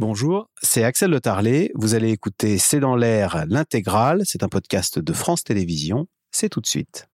Bonjour, c'est Axel Le Tarlet. Vous allez écouter C'est dans l'air l'intégrale. C'est un podcast de France Télévisions. C'est tout de suite.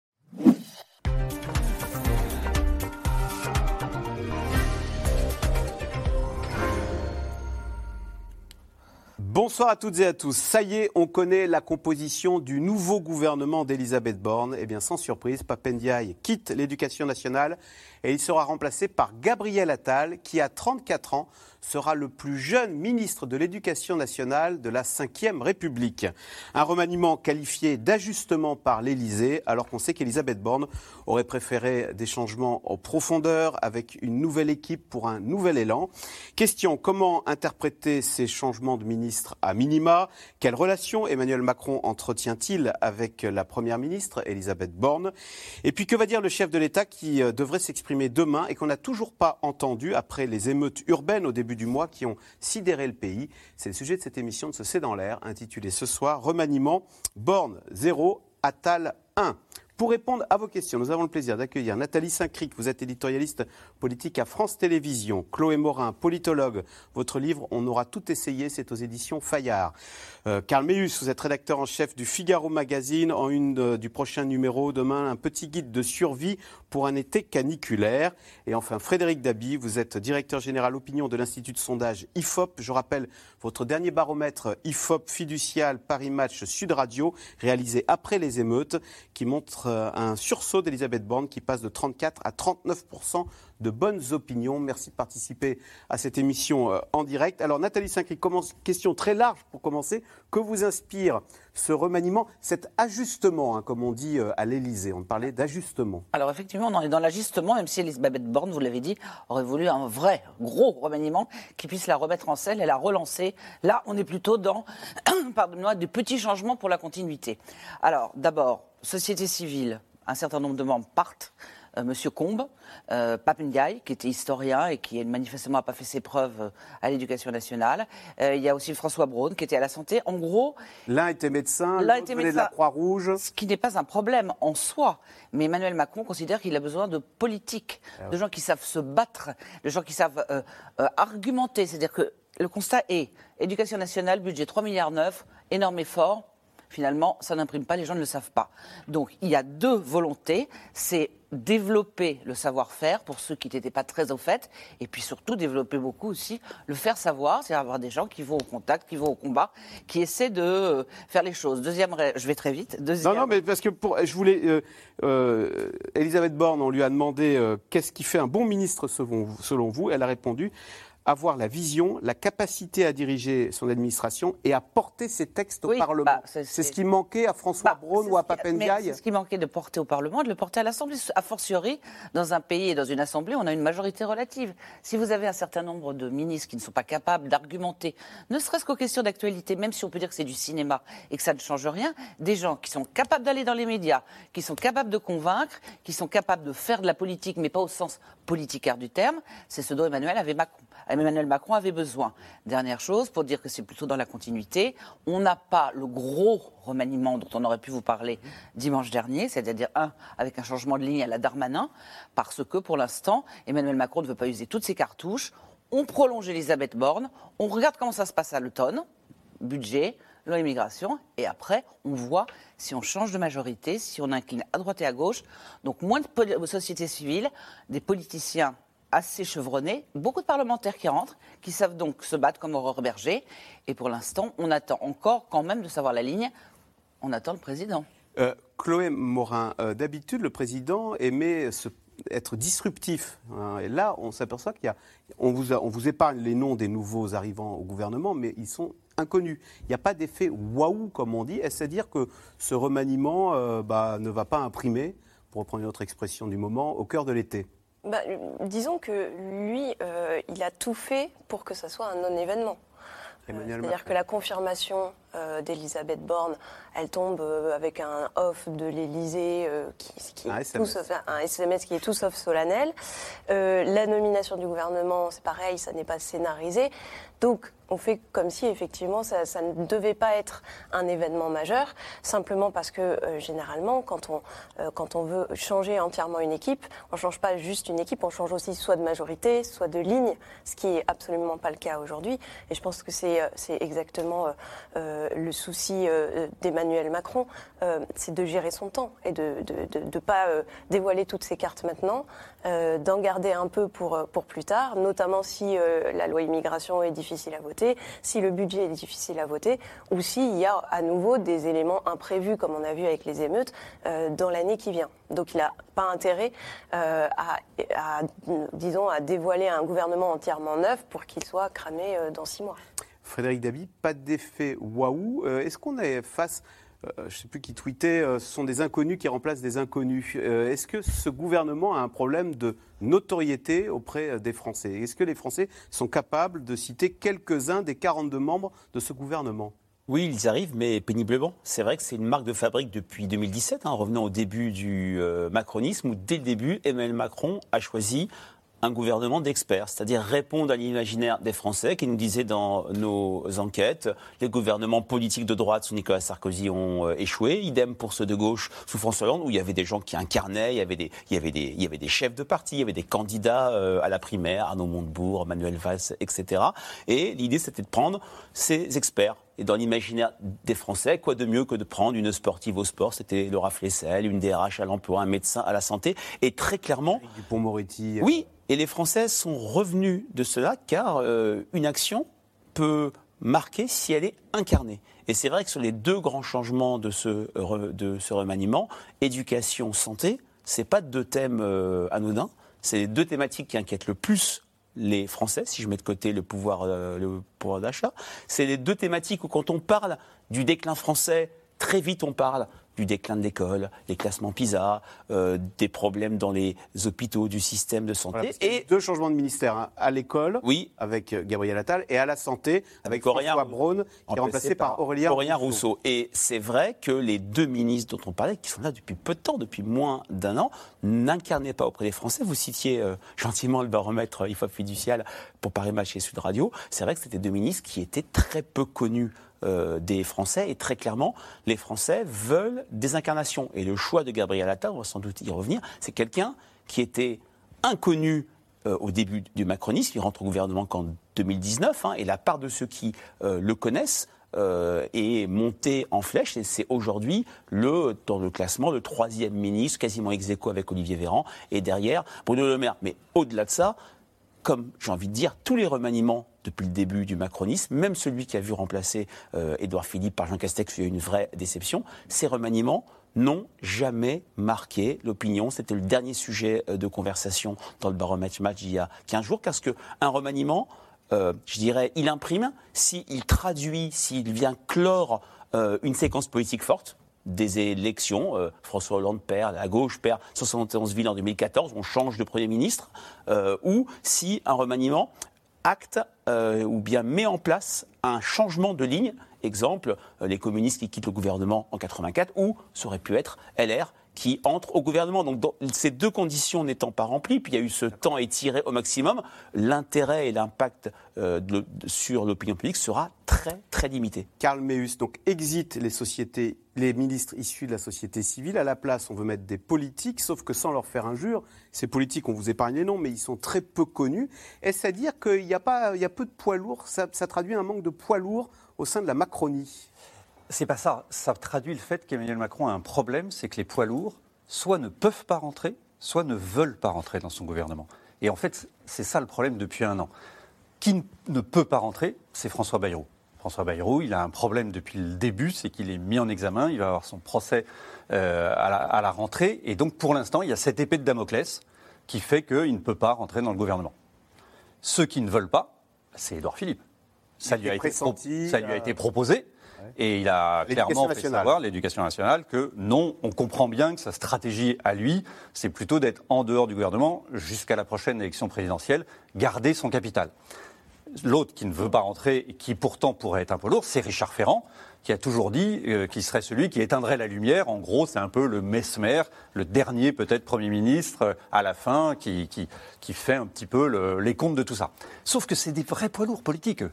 Bonsoir à toutes et à tous. Ça y est, on connaît la composition du nouveau gouvernement d'Elisabeth Borne. Eh bien, sans surprise, Papendiaï quitte l'éducation nationale et il sera remplacé par Gabriel Attal, qui a 34 ans sera le plus jeune ministre de l'Éducation nationale de la Ve République. Un remaniement qualifié d'ajustement par l'Élysée, alors qu'on sait qu'Elisabeth Borne aurait préféré des changements en profondeur avec une nouvelle équipe pour un nouvel élan. Question, comment interpréter ces changements de ministre à minima? Quelle relation Emmanuel Macron entretient-il avec la Première ministre, Elisabeth Borne? Et puis, que va dire le chef de l'État qui euh, devrait s'exprimer demain et qu'on n'a toujours pas entendu après les émeutes urbaines au début du mois qui ont sidéré le pays. C'est le sujet de cette émission de ce C'est dans l'air, intitulée ce soir Remaniement, borne 0, Attal 1. Pour répondre à vos questions, nous avons le plaisir d'accueillir Nathalie Saint-Cric. Vous êtes éditorialiste politique à France Télévisions. Chloé Morin, politologue. Votre livre On aura tout essayé, c'est aux éditions Fayard. Euh, Karl Meus, vous êtes rédacteur en chef du Figaro Magazine. En une du prochain numéro, demain, un petit guide de survie pour un été caniculaire. Et enfin, Frédéric Dabi, vous êtes directeur général opinion de l'Institut de sondage IFOP. Je rappelle votre dernier baromètre IFOP fiducial Paris Match Sud Radio, réalisé après les émeutes, qui montre euh, un sursaut d'Elisabeth Borne qui passe de 34 à 39 de bonnes opinions. Merci de participer à cette émission euh, en direct. Alors Nathalie Saint-Cric, question très large pour commencer. Que vous inspire ce remaniement, cet ajustement, hein, comme on dit euh, à l'Élysée? On parlait d'ajustement. Alors effectivement, on est dans l'ajustement, même si Elisabeth Borne, vous l'avez dit, aurait voulu un vrai, gros remaniement qui puisse la remettre en selle et la relancer. Là, on est plutôt dans, pardonnez-moi, des petits changements pour la continuité. Alors d'abord, société civile, un certain nombre de membres partent. Euh, Monsieur Combe, euh, qui était historien et qui manifestement n'a pas fait ses preuves euh, à l'éducation nationale. Euh, il y a aussi François Braun, qui était à la santé. En gros... L'un était médecin, l'autre venait de la Croix-Rouge. Ce qui n'est pas un problème en soi. Mais Emmanuel Macron considère qu'il a besoin de politique, ah de gens qui savent se battre, de gens qui savent argumenter. C'est-à-dire que le constat est éducation nationale, budget 3 milliards 9, énorme effort finalement, ça n'imprime pas, les gens ne le savent pas. Donc il y a deux volontés, c'est développer le savoir-faire pour ceux qui n'étaient pas très au fait, et puis surtout développer beaucoup aussi le faire savoir, c'est avoir des gens qui vont au contact, qui vont au combat, qui essaient de euh, faire les choses. Deuxième, je vais très vite. Deuxième... Non, non, mais parce que pour, je voulais, euh, euh, Elisabeth Borne, on lui a demandé qu'est-ce qui fait un bon ministre selon vous? Elle a répondu avoir la vision, la capacité à diriger son administration et à porter ses textes au Parlement. Bah, c'est ce qui manquait à François bah, Braun ou à Papendiaï C'est ce qui manquait de porter au Parlement, de le porter à l'Assemblée. A fortiori, dans un pays et dans une Assemblée, on a une majorité relative. Si vous avez un certain nombre de ministres qui ne sont pas capables d'argumenter, ne serait-ce qu'aux questions d'actualité, même si on peut dire que c'est du cinéma et que ça ne change rien, des gens qui sont capables d'aller dans les médias, qui sont capables de convaincre, qui sont capables de faire de la politique, mais pas au sens politicaire du terme, c'est ce dont Emmanuel avait Macron. Emmanuel Macron avait besoin. Dernière chose, pour dire que c'est plutôt dans la continuité, on n'a pas le gros remaniement dont on aurait pu vous parler dimanche dernier, c'est-à-dire un avec un changement de ligne à la Darmanin, parce que pour l'instant, Emmanuel Macron ne veut pas user toutes ses cartouches. On prolonge Elisabeth Borne, on regarde comment ça se passe à l'automne, budget, loi et après, on voit si on change de majorité, si on incline à droite et à gauche. Donc moins de société civile, des politiciens assez chevronné, beaucoup de parlementaires qui rentrent, qui savent donc se battre comme Aurore Berger. Et pour l'instant, on attend encore quand même de savoir la ligne. On attend le président. Euh, Chloé Morin, euh, d'habitude, le président aimait être disruptif. Hein. et là, on s'aperçoit qu'il y a. On vous épargne les noms des nouveaux arrivants au gouvernement, mais ils sont inconnus. Il n'y a pas d'effet waouh, comme on dit. Est-ce à dire que ce remaniement euh, bah, ne va pas imprimer, pour reprendre une autre expression du moment, au cœur de l'été? Bah, disons que lui, euh, il a tout fait pour que ça soit un non-événement. Euh, c'est-à-dire que la confirmation euh, d'Elisabeth Borne, elle tombe euh, avec un off de l'Élysée qui, qui Un est SMS. tout sauf- un SMS qui est tout sauf solennel. La nomination du gouvernement, c'est pareil, ça n'est pas scénarisé. Donc, on fait comme si effectivement ça, ne devait pas être un événement majeur, simplement parce que euh, généralement, quand on, euh, quand on veut changer entièrement une équipe, on ne change pas juste une équipe, on change aussi soit de majorité, soit de ligne, ce qui est absolument pas le cas aujourd'hui. Et je pense que c'est euh, exactement le souci d'Emmanuel Macron, c'est de gérer son temps et de ne pas dévoiler toutes ses cartes maintenant, d'en garder un peu pour, pour plus tard, notamment si la loi immigration est difficile à voter, si le budget est difficile à voter, ou s'il y a à nouveau des éléments imprévus, comme on a vu avec les émeutes, euh, dans l'année qui vient. Donc il n'a pas intérêt euh, à, disons, à dévoiler un gouvernement entièrement neuf pour qu'il soit cramé euh, dans six mois. Frédéric Dabi, pas d'effet waouh. Est-ce qu'on est face, je ne sais plus qui tweetait, euh, ce sont des inconnus qui remplacent des inconnus. Euh, Est-ce que ce gouvernement a un problème de notoriété auprès euh, des Français? Est-ce que les Français sont capables de citer quelques-uns des 42 membres de ce gouvernement? Oui, ils arrivent, mais péniblement. C'est vrai que c'est une marque de fabrique depuis 2017, hein, revenant au début du euh, macronisme, où dès le début, Emmanuel Macron a choisi un gouvernement d'experts, c'est-à-dire répondre à l'imaginaire des Français qui nous disaient dans nos enquêtes, les gouvernements politiques de droite sous Nicolas Sarkozy ont euh, échoué, idem pour ceux de gauche sous François Hollande, où il y avait des gens qui incarnaient, il y avait des, il y avait des, il y avait des chefs de parti, il y avait des candidats euh, à la primaire, Arnaud Montebourg, Manuel Valls, etc. Et l'idée, c'était de prendre ces experts et dans l'imaginaire des Français, quoi de mieux que de prendre une sportive au sport? C'était Laura Flessel, une DRH à l'emploi, un médecin à la santé. Et très clairement, Dupont-Moretti oui, et les Français sont revenus de cela car euh, une action peut marquer si elle est incarnée. Et c'est vrai que sur les deux grands changements de ce, ce remaniement, éducation, santé, c'est pas deux thèmes euh, anodins, c'est les deux thématiques qui inquiètent le plus les Français, si je mets de côté le pouvoir, euh, le pouvoir d'achat. C'est les deux thématiques où quand on parle du déclin français, très vite on parle du déclin de l'école, les classements PISA, euh, des problèmes dans les hôpitaux, du système de santé. Voilà, et deux changements de ministère, hein, à l'école oui, avec euh, Gabriel Attal et à la santé avec, Avec Aurélien François Braun qui est remplacé par Aurélien, Rousseau. Et c'est vrai que les deux ministres dont on parlait, qui sont là depuis peu de temps, depuis moins d'un an, n'incarnaient pas auprès des Français. Vous citiez euh, gentiment le baromètre euh, IFOP fiducial pour Paris Match et Sud Radio. C'est vrai que c'était deux ministres qui étaient très peu connus euh, des Français et très clairement, les Français veulent des incarnations. Et le choix de Gabriel Attal, on va sans doute y revenir, c'est quelqu'un qui était inconnu euh, au début du macronisme, il rentre au gouvernement qu'en 2019, hein, et la part de ceux qui euh, le connaissent est montée en flèche, et c'est aujourd'hui le dans le classement le troisième ministre, quasiment ex aequo avec Olivier Véran, et derrière Bruno Le Maire. Mais au-delà de ça, comme j'ai envie de dire, tous les remaniements depuis le début du macronisme, même celui qui a vu remplacer euh, Édouard Philippe par Jean Castex, il y a eu une vraie déception, ces remaniements n'ont jamais marqué l'opinion. C'était le dernier sujet euh, de conversation dans le baromètre match il y a 15 jours, parce qu'un remaniement, euh, je dirais, il imprime s'il traduit, s'il vient clore une séquence politique forte, des élections. François Hollande perd, la gauche perd 71 villes en 2014, on change de Premier ministre, ou si un remaniement acte euh, ou bien met en place un changement de ligne. Exemple, euh, les communistes qui quittent le gouvernement en 84, ou ça aurait pu être LR qui entre au gouvernement. Donc, ces deux conditions n'étant pas remplies, puis il y a eu ce temps étiré au maximum, l'intérêt et l'impact euh, sur l'opinion publique sera très, très limité. Karl Meus, donc exit les sociétés, les ministres issus de la société civile. À la place, on veut mettre des politiques, sauf que sans leur faire injure. Ces politiques, on vous épargne les noms, mais ils sont très peu connus. Est-ce à dire qu'il y a pas, y a peu de poids lourds? Ça, ça traduit un manque de poids lourds au sein de la Macronie. C'est pas ça. Ça traduit le fait qu'Emmanuel Macron a un problème, c'est que les poids lourds, soit ne peuvent pas rentrer, soit ne veulent pas rentrer dans son gouvernement. Et en fait, c'est ça le problème depuis un an. Qui ne peut pas rentrer, c'est François Bayrou. François Bayrou, il a un problème depuis le début, c'est qu'il est mis en examen, il va avoir son procès euh, à, la, à la rentrée, et donc pour l'instant, il y a cette épée de Damoclès qui fait qu'il ne peut pas rentrer dans le gouvernement. Ceux qui ne veulent pas, c'est Édouard Philippe. Ça lui, a été pro- pressenti, ça lui a euh, été proposé. Et il a clairement fait savoir, l'éducation nationale, que non, on comprend bien que sa stratégie à lui, c'est plutôt d'être en dehors du gouvernement jusqu'à la prochaine élection présidentielle, garder son capital. l'autre qui ne veut pas rentrer et qui pourtant pourrait être un peu lourd, c'est Richard Ferrand, qui a toujours dit euh, qu'il serait celui qui éteindrait la lumière. En gros, c'est un peu le mesmer, le dernier peut-être Premier ministre euh, à la fin, qui, qui, qui fait un petit peu le- les comptes de tout ça. Sauf que c'est des vrais poids lourds politiques, eux.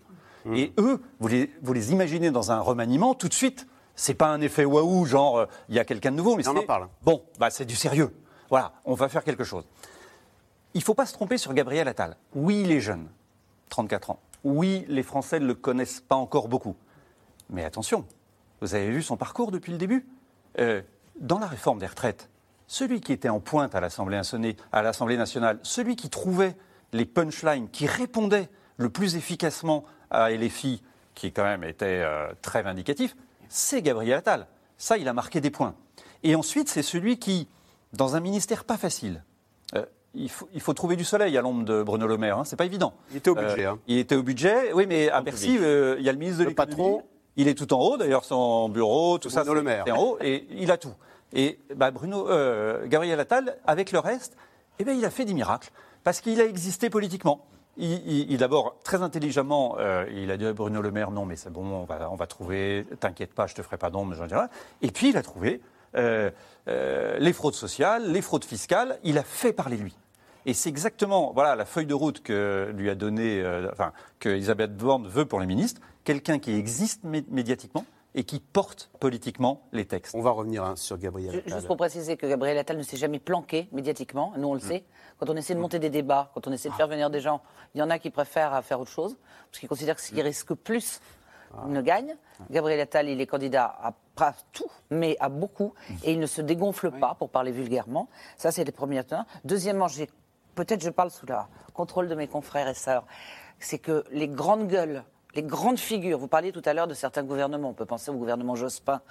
Et eux, vous les, vous les imaginez dans un remaniement, tout de suite, c'est pas un effet waouh, genre euh, il y a quelqu'un de nouveau, mais On en c'est- parle. Bon, bah, c'est du sérieux. Voilà, on va faire quelque chose. Il ne faut pas se tromper sur Gabriel Attal. Oui, il est jeune, 34 ans. Oui, les Français ne le connaissent pas encore beaucoup. Mais attention, vous avez vu son parcours depuis le début? Euh, Dans la réforme des retraites, celui qui était en pointe à l'Assemblée nationale, celui qui trouvait les punchlines, qui répondait le plus efficacement à LFI, qui quand même était euh, très vindicatif, c'est Gabriel Attal. Ça, il a marqué des points. Et ensuite, c'est celui qui, dans un ministère pas facile, euh, il, faut, il faut trouver du soleil à l'ombre de Bruno Le Maire, hein, c'est pas évident. Il était au budget, hein. Il était au budget, oui, mais à Bercy, euh, il y a le ministre de l'économie. patron. Il est tout en haut, d'ailleurs, son bureau, tout ça. Bruno Le Maire. en haut, et il a tout. Et bah, Bruno, euh, Gabriel Attal, avec le reste, eh ben, il a fait des miracles, parce qu'il a existé politiquement. Il, il- d'abord, très intelligemment, euh, il a dit à Bruno Le Maire, non, mais c'est bon, on va, trouver, t'inquiète pas, je te ferai pas d'ombre, j'en dirai. Et puis, il a trouvé euh, euh, les fraudes sociales, les fraudes fiscales, il a fait parler lui. Et c'est exactement voilà, la feuille de route que lui a donnée, enfin, que Elisabeth Borne veut pour les ministres, quelqu'un qui existe mé- médiatiquement et qui porte politiquement les textes. On va revenir hein, sur Gabriel Attal. Juste pour préciser que Gabriel Attal ne s'est jamais planqué médiatiquement, nous on le sait. Quand on essaie de monter des débats, quand on essaie de faire venir des gens, il y en a qui préfèrent faire autre chose, parce qu'ils considèrent que ce qui risque plus ne gagne. Gabriel Attal, il est candidat à pas tout, mais à beaucoup, et il ne se dégonfle pas, pour parler vulgairement. Ça, c'est les premiers temps. Deuxièmement, j'ai peut-être je parle sous le contrôle de mes confrères et sœurs, c'est que les grandes gueules les grandes figures, vous parliez tout à l'heure de certains gouvernements, on peut penser au gouvernement Jospin,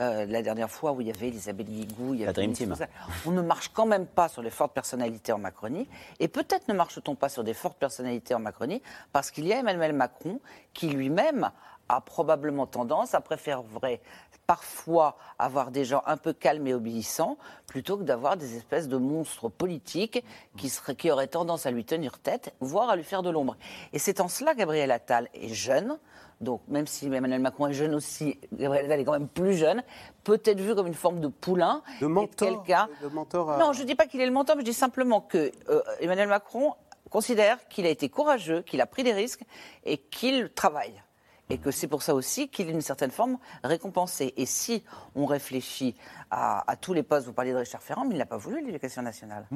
euh, la dernière fois où il y avait Elisabeth Guigou, il y avait Dream Denis Team. Souza. On ne marche quand même pas sur les fortes personnalités en Macronie, et peut-être ne marche-t-on pas sur des fortes personnalités en Macronie, parce qu'il y a Emmanuel Macron qui lui-même a probablement tendance à préférer parfois avoir des gens un peu calmes et obéissants plutôt que d'avoir des espèces de monstres politiques qui, seraient, qui auraient tendance à lui tenir tête, voire à lui faire de l'ombre. Et c'est en cela Gabriel Attal est jeune. Donc, même si Emmanuel Macron est jeune aussi, Gabriel Attal est quand même plus jeune, peut-être vu comme une forme de poulain. De mentor, de mentor à- Non, je ne dis pas qu'il est le mentor, mais je dis simplement que euh, Emmanuel Macron considère qu'il a été courageux, qu'il a pris des risques et qu'il travaille. Et que c'est pour ça aussi qu'il est d'une certaine forme récompensé. Et si on réfléchit à, à tous les postes, vous parliez de Richard Ferrand, mais il n'a pas voulu l'éducation nationale.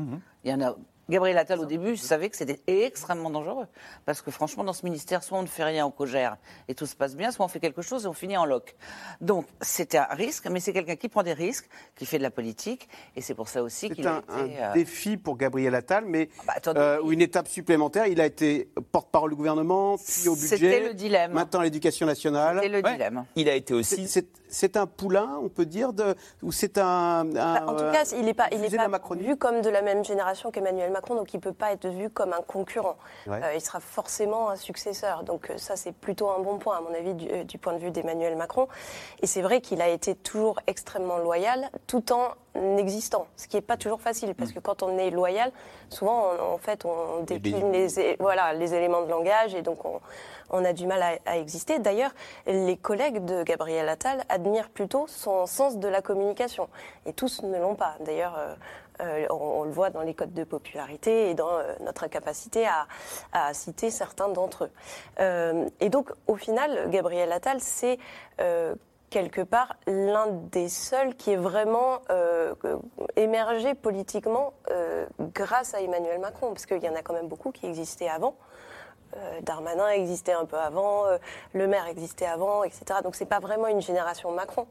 Il y en a. Gabriel Attal, au début, savait que c'était extrêmement dangereux. Parce que franchement, dans ce ministère, soit on ne fait rien, on cogère et tout se passe bien, soit on fait quelque chose et on finit en loc. Donc, c'était un risque, mais c'est quelqu'un qui prend des risques, qui fait de la politique. Et c'est pour ça aussi C'est qu'il a un, été. un euh, défi pour Gabriel Attal, mais bah, attendez. euh, ou une étape supplémentaire. Il a été porte-parole du gouvernement, puis au budget. C'était le dilemme. Maintenant l'éducation nationale. C'était le Ouais. dilemme. Il a été C'est- aussi. C'est c'est un poulain, on peut dire, de, ou c'est un, un- Bah, en tout cas, il n'est pas, il est pas vu comme de la même génération qu'Emmanuel Macron, donc il ne peut pas être vu comme un concurrent. Ouais. Euh, il sera forcément un successeur. Donc euh, ça, c'est plutôt un bon point, à mon avis, du, euh, du point de vue d'Emmanuel Macron. Et c'est vrai qu'il a été toujours extrêmement loyal, tout en existant, ce qui n'est pas toujours facile, parce que quand on est loyal, souvent, on- en fait, on décline les, voilà, les éléments de langage, et donc on, on a du mal à, à exister. D'ailleurs, les collègues de Gabriel Attal admirent plutôt son sens de la communication. Et tous ne l'ont pas. D'ailleurs, euh, euh, on, on le voit dans les codes de popularité et dans euh, notre capacité à, à citer certains d'entre eux. Euh, et donc, au final, Gabriel Attal, c'est quelque part l'un des seuls qui est vraiment euh, émergé politiquement euh, grâce à Emmanuel Macron, parce qu'il y en a quand même beaucoup qui existaient avant. Euh, Darmanin existait un peu avant, Le Maire existait avant, etc. Donc c'est pas vraiment une génération Macron.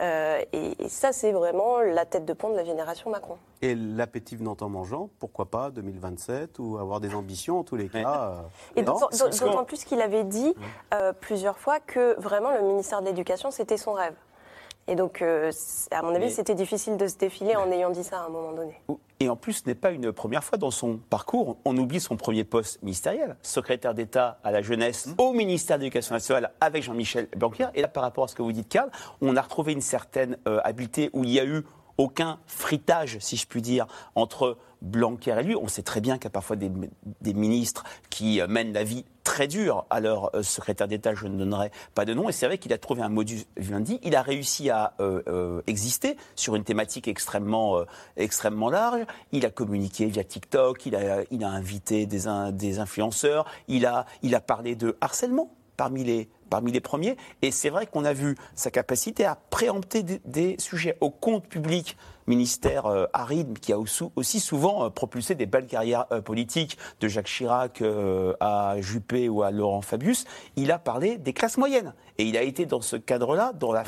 Euh, et, et ça, c'est vraiment la tête de pont de la génération Macron. Et l'appétit venant en mangeant, pourquoi pas 2027 ou avoir des ambitions en tous les cas. euh, Et d'autant plus qu'il avait dit euh, plusieurs fois que vraiment le ministère de l'Éducation, c'était son rêve. Et donc, euh, à mon avis, Mais- c'était difficile de se défiler en ayant dit ça à un moment donné. Et en plus, ce n'est pas une première fois dans son parcours. On oublie son premier poste ministériel, secrétaire d'État à la jeunesse au ministère de l'Éducation nationale avec Jean-Michel Blanquer. Et là, par rapport à ce que vous dites, Karl, on a retrouvé une certaine euh, habileté où il y a eu aucun fritage, si je puis dire, entre Blanquer et lui. On sait très bien qu'il y a parfois des, ministres qui mènent la vie très dur à leur euh, secrétaire d'État, je ne donnerai pas de nom. Et c'est vrai qu'il a trouvé un modus vivendi. Il a réussi à euh, euh, exister sur une thématique extrêmement, extrêmement large. Il a communiqué via TikTok, il a, invité des, influenceurs, il a parlé de harcèlement parmi les, parmi les premiers. Et c'est vrai qu'on a vu sa capacité à préempter des, sujets au compte public ministère euh, aride qui a aussi souvent euh, propulsé des belles carrières euh, politiques de Jacques Chirac à Juppé ou à Laurent Fabius, il a parlé des classes moyennes. Et il a été dans ce cadre-là, dans la,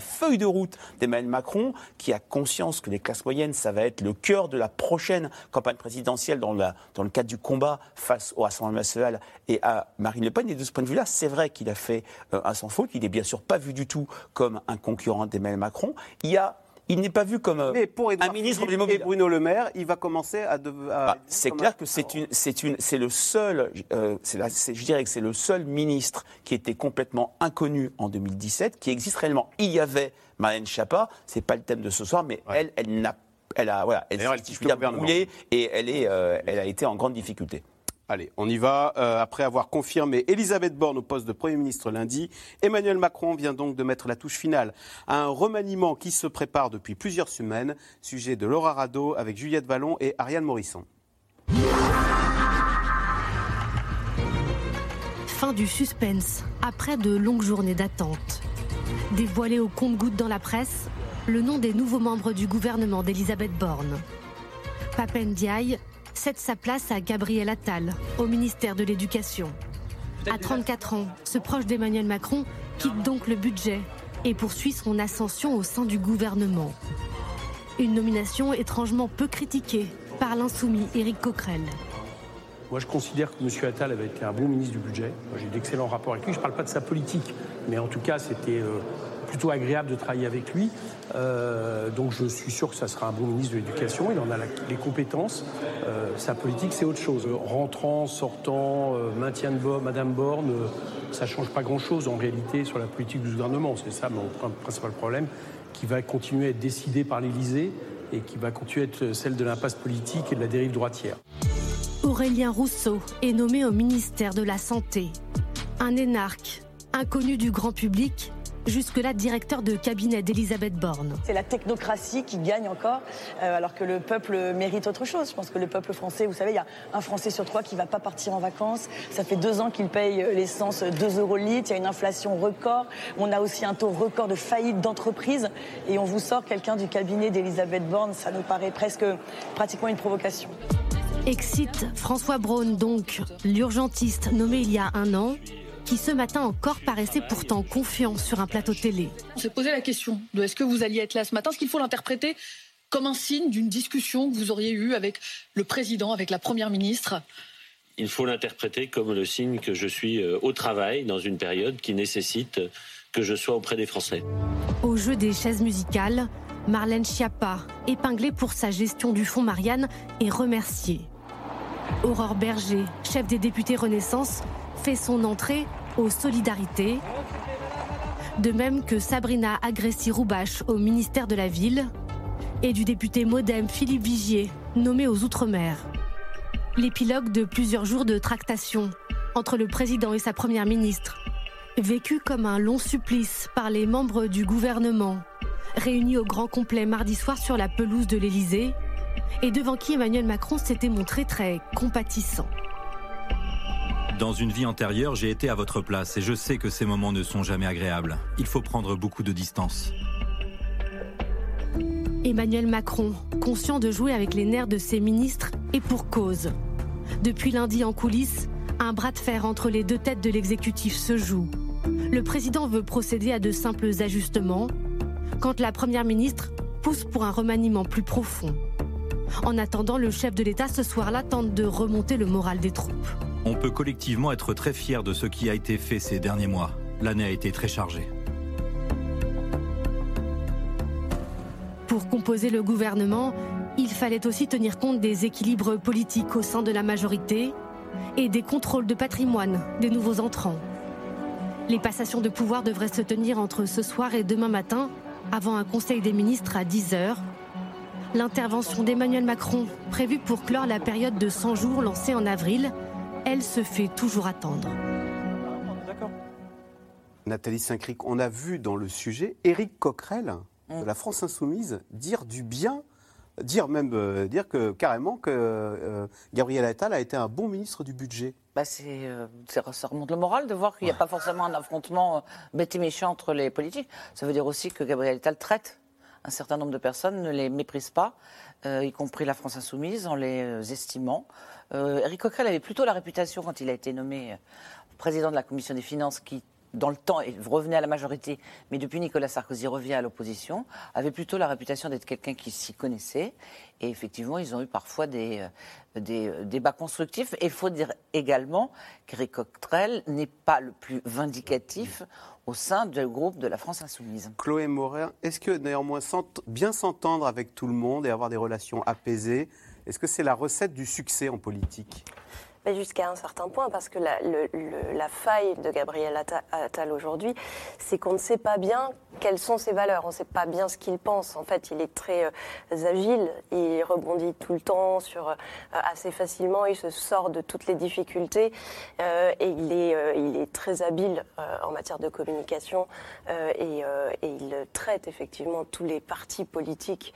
feuille de route d'Emmanuel Macron, qui a conscience que les classes moyennes, ça va être le cœur de la prochaine campagne présidentielle dans le cadre du combat face au Rassemblement national et à Marine Le Pen. Et de ce point de vue-là, c'est vrai qu'il a fait un sans faute. Il n'est bien sûr pas vu du tout comme un concurrent d'Emmanuel Macron. Il y a il n'est pas vu comme euh, un ministre Et Bruno Le Maire, il va commencer à. Bah, c'est clair que c'est une, c'est une, c'est le seul, euh, je dirais que c'est le seul ministre qui était complètement inconnu en 2017, qui existe réellement. Il y avait Marlène Schiappa, c'est pas le thème de ce soir, mais elle, elle n'a, elle a, voilà, elle, elle, et elle est, euh, elle a été en grande difficulté. Allez, on y va. Euh, après avoir confirmé Elisabeth Borne au poste de Premier ministre lundi, Emmanuel Macron vient donc de mettre la touche finale à un remaniement qui se prépare depuis plusieurs semaines. Sujet de Laura Rado avec Juliette Vallon et Ariane Morisson. Fin du suspense après de longues journées d'attente. Dévoilé au compte-gouttes dans la presse, le nom des nouveaux membres du gouvernement d'Elisabeth Borne. Papen Diaye, cède sa place à Gabriel Attal, au ministère de l'Éducation. À 34 ans, ce proche d'Emmanuel Macron quitte donc le budget et poursuit son ascension au sein du gouvernement. Une nomination étrangement peu critiquée par l'insoumis Éric Coquerel. Moi, je considère que M. Attal avait été un bon ministre du budget. J'ai d'excellents rapports avec lui. Je ne parle pas de sa politique, mais en tout cas, c'était euh, plutôt agréable de travailler avec lui. Euh, donc je suis sûr que ça sera un bon ministre de l'Éducation. Il en a les compétences. Euh, sa politique, c'est autre chose. Rentrant, sortant, euh, maintien de Madame Borne, ça change pas grand-chose en réalité sur la politique du gouvernement. C'est ça mon principal problème, qui va continuer à être décidé par l'Élysée et qui va continuer à être celle de l'impasse politique et de la dérive droitière. Aurélien Rousseau est nommé au ministère de la Santé. Un énarque, inconnu du grand public, jusque-là directeur de cabinet d'Elisabeth Borne. C'est la technocratie qui gagne encore, euh, alors que le peuple mérite autre chose. Je pense que le peuple français, vous savez, il y a un Français sur trois qui ne va pas partir en vacances. Ça fait deux ans qu'il paye l'essence 2 euros le litre. Il y a une inflation record. On a aussi un taux record de faillite d'entreprises. Et on vous sort quelqu'un du cabinet d'Elisabeth Borne. Ça nous paraît presque pratiquement une provocation. Excite François Braun, donc l'urgentiste nommé il y a un an, qui ce matin encore paraissait pourtant confiant sur un plateau télé. On s'est posé la question de est-ce que vous alliez être là ce matin Est-ce qu'il faut l'interpréter comme un signe d'une discussion que vous auriez eue avec le président, avec la première ministre Il faut l'interpréter comme le signe que je suis euh, au travail dans une période qui nécessite que je sois auprès des Français. Au jeu des chaises musicales, Marlène Schiappa, épinglée pour sa gestion du fonds Marianne, est remerciée. Aurore Berger, chef des députés Renaissance, fait son entrée aux solidarités. De même que Sabrina Agressi-Roubache au ministère de la Ville et du député modem Philippe Vigier, nommé aux Outre-mer. L'épilogue de plusieurs jours de tractation entre le président et sa première ministre, vécu comme un long supplice par les membres du gouvernement, réunis au grand complet mardi soir sur la pelouse de l'Élysée, et devant qui Emmanuel Macron s'était montré très compatissant. Dans une vie antérieure, j'ai été à votre place et je sais que ces moments ne sont jamais agréables. Il faut prendre beaucoup de distance. Emmanuel Macron, conscient de jouer avec les nerfs de ses ministres, et pour cause. Depuis lundi en coulisses, un bras de fer entre les deux têtes de l'exécutif se joue. Le président veut procéder à de simples ajustements, quand la première ministre pousse pour un remaniement plus profond. En attendant, le chef de l'État ce soir-là tente de remonter le moral des troupes. On peut collectivement être très fier de ce qui a été fait ces derniers mois. L'année a été très chargée. Pour composer le gouvernement, il fallait aussi tenir compte des équilibres politiques au sein de la majorité et des contrôles de patrimoine des nouveaux entrants. Les passations de pouvoir devraient se tenir entre ce soir et demain matin, avant un conseil des ministres à 10 heures, L'intervention d'Emmanuel Macron, prévue pour clore la période de 100 jours lancée en avril, elle se fait toujours attendre. Nathalie Saint-Cric, on a vu dans le sujet Éric Coquerel de la France Insoumise dire du bien, dire même euh, dire que carrément que euh, Gabriel Attal a été un bon ministre du budget. Bah c'est, euh, c'est- ça remonte le moral de voir qu'il n'y a pas forcément un affrontement bête et méchant entre les politiques. Ça veut dire aussi que Gabriel Attal traite un certain nombre de personnes, ne les méprise pas, euh, y compris la France insoumise, en les estimant. Euh, Éric Coquerel avait plutôt la réputation, quand il a été nommé euh, président de la commission des finances, qui dans le temps, revenait à la majorité, mais depuis Nicolas Sarkozy revient à l'opposition, avait plutôt la réputation d'être quelqu'un qui s'y connaissait. Et effectivement, ils ont eu parfois des, euh, euh, débats constructifs. Et il faut dire également qu'Éric Coquerel n'est pas le plus vindicatif au sein du groupe de la France Insoumise. Chloé Morin, est-ce que néanmoins bien s'entendre avec tout le monde et avoir des relations apaisées, est-ce que c'est la recette du succès en politique? Mais Jusqu'à un certain point, parce que la, la faille de Gabriel Atta- Attal aujourd'hui, c'est qu'on ne sait pas bien quelles sont ses valeurs, on ne sait pas bien ce qu'il pense. En fait, il est très euh, agile, il rebondit tout le temps sur euh, assez facilement, il se sort de toutes les difficultés euh, et il est, très habile en matière de communication et, il traite effectivement tous les partis politiques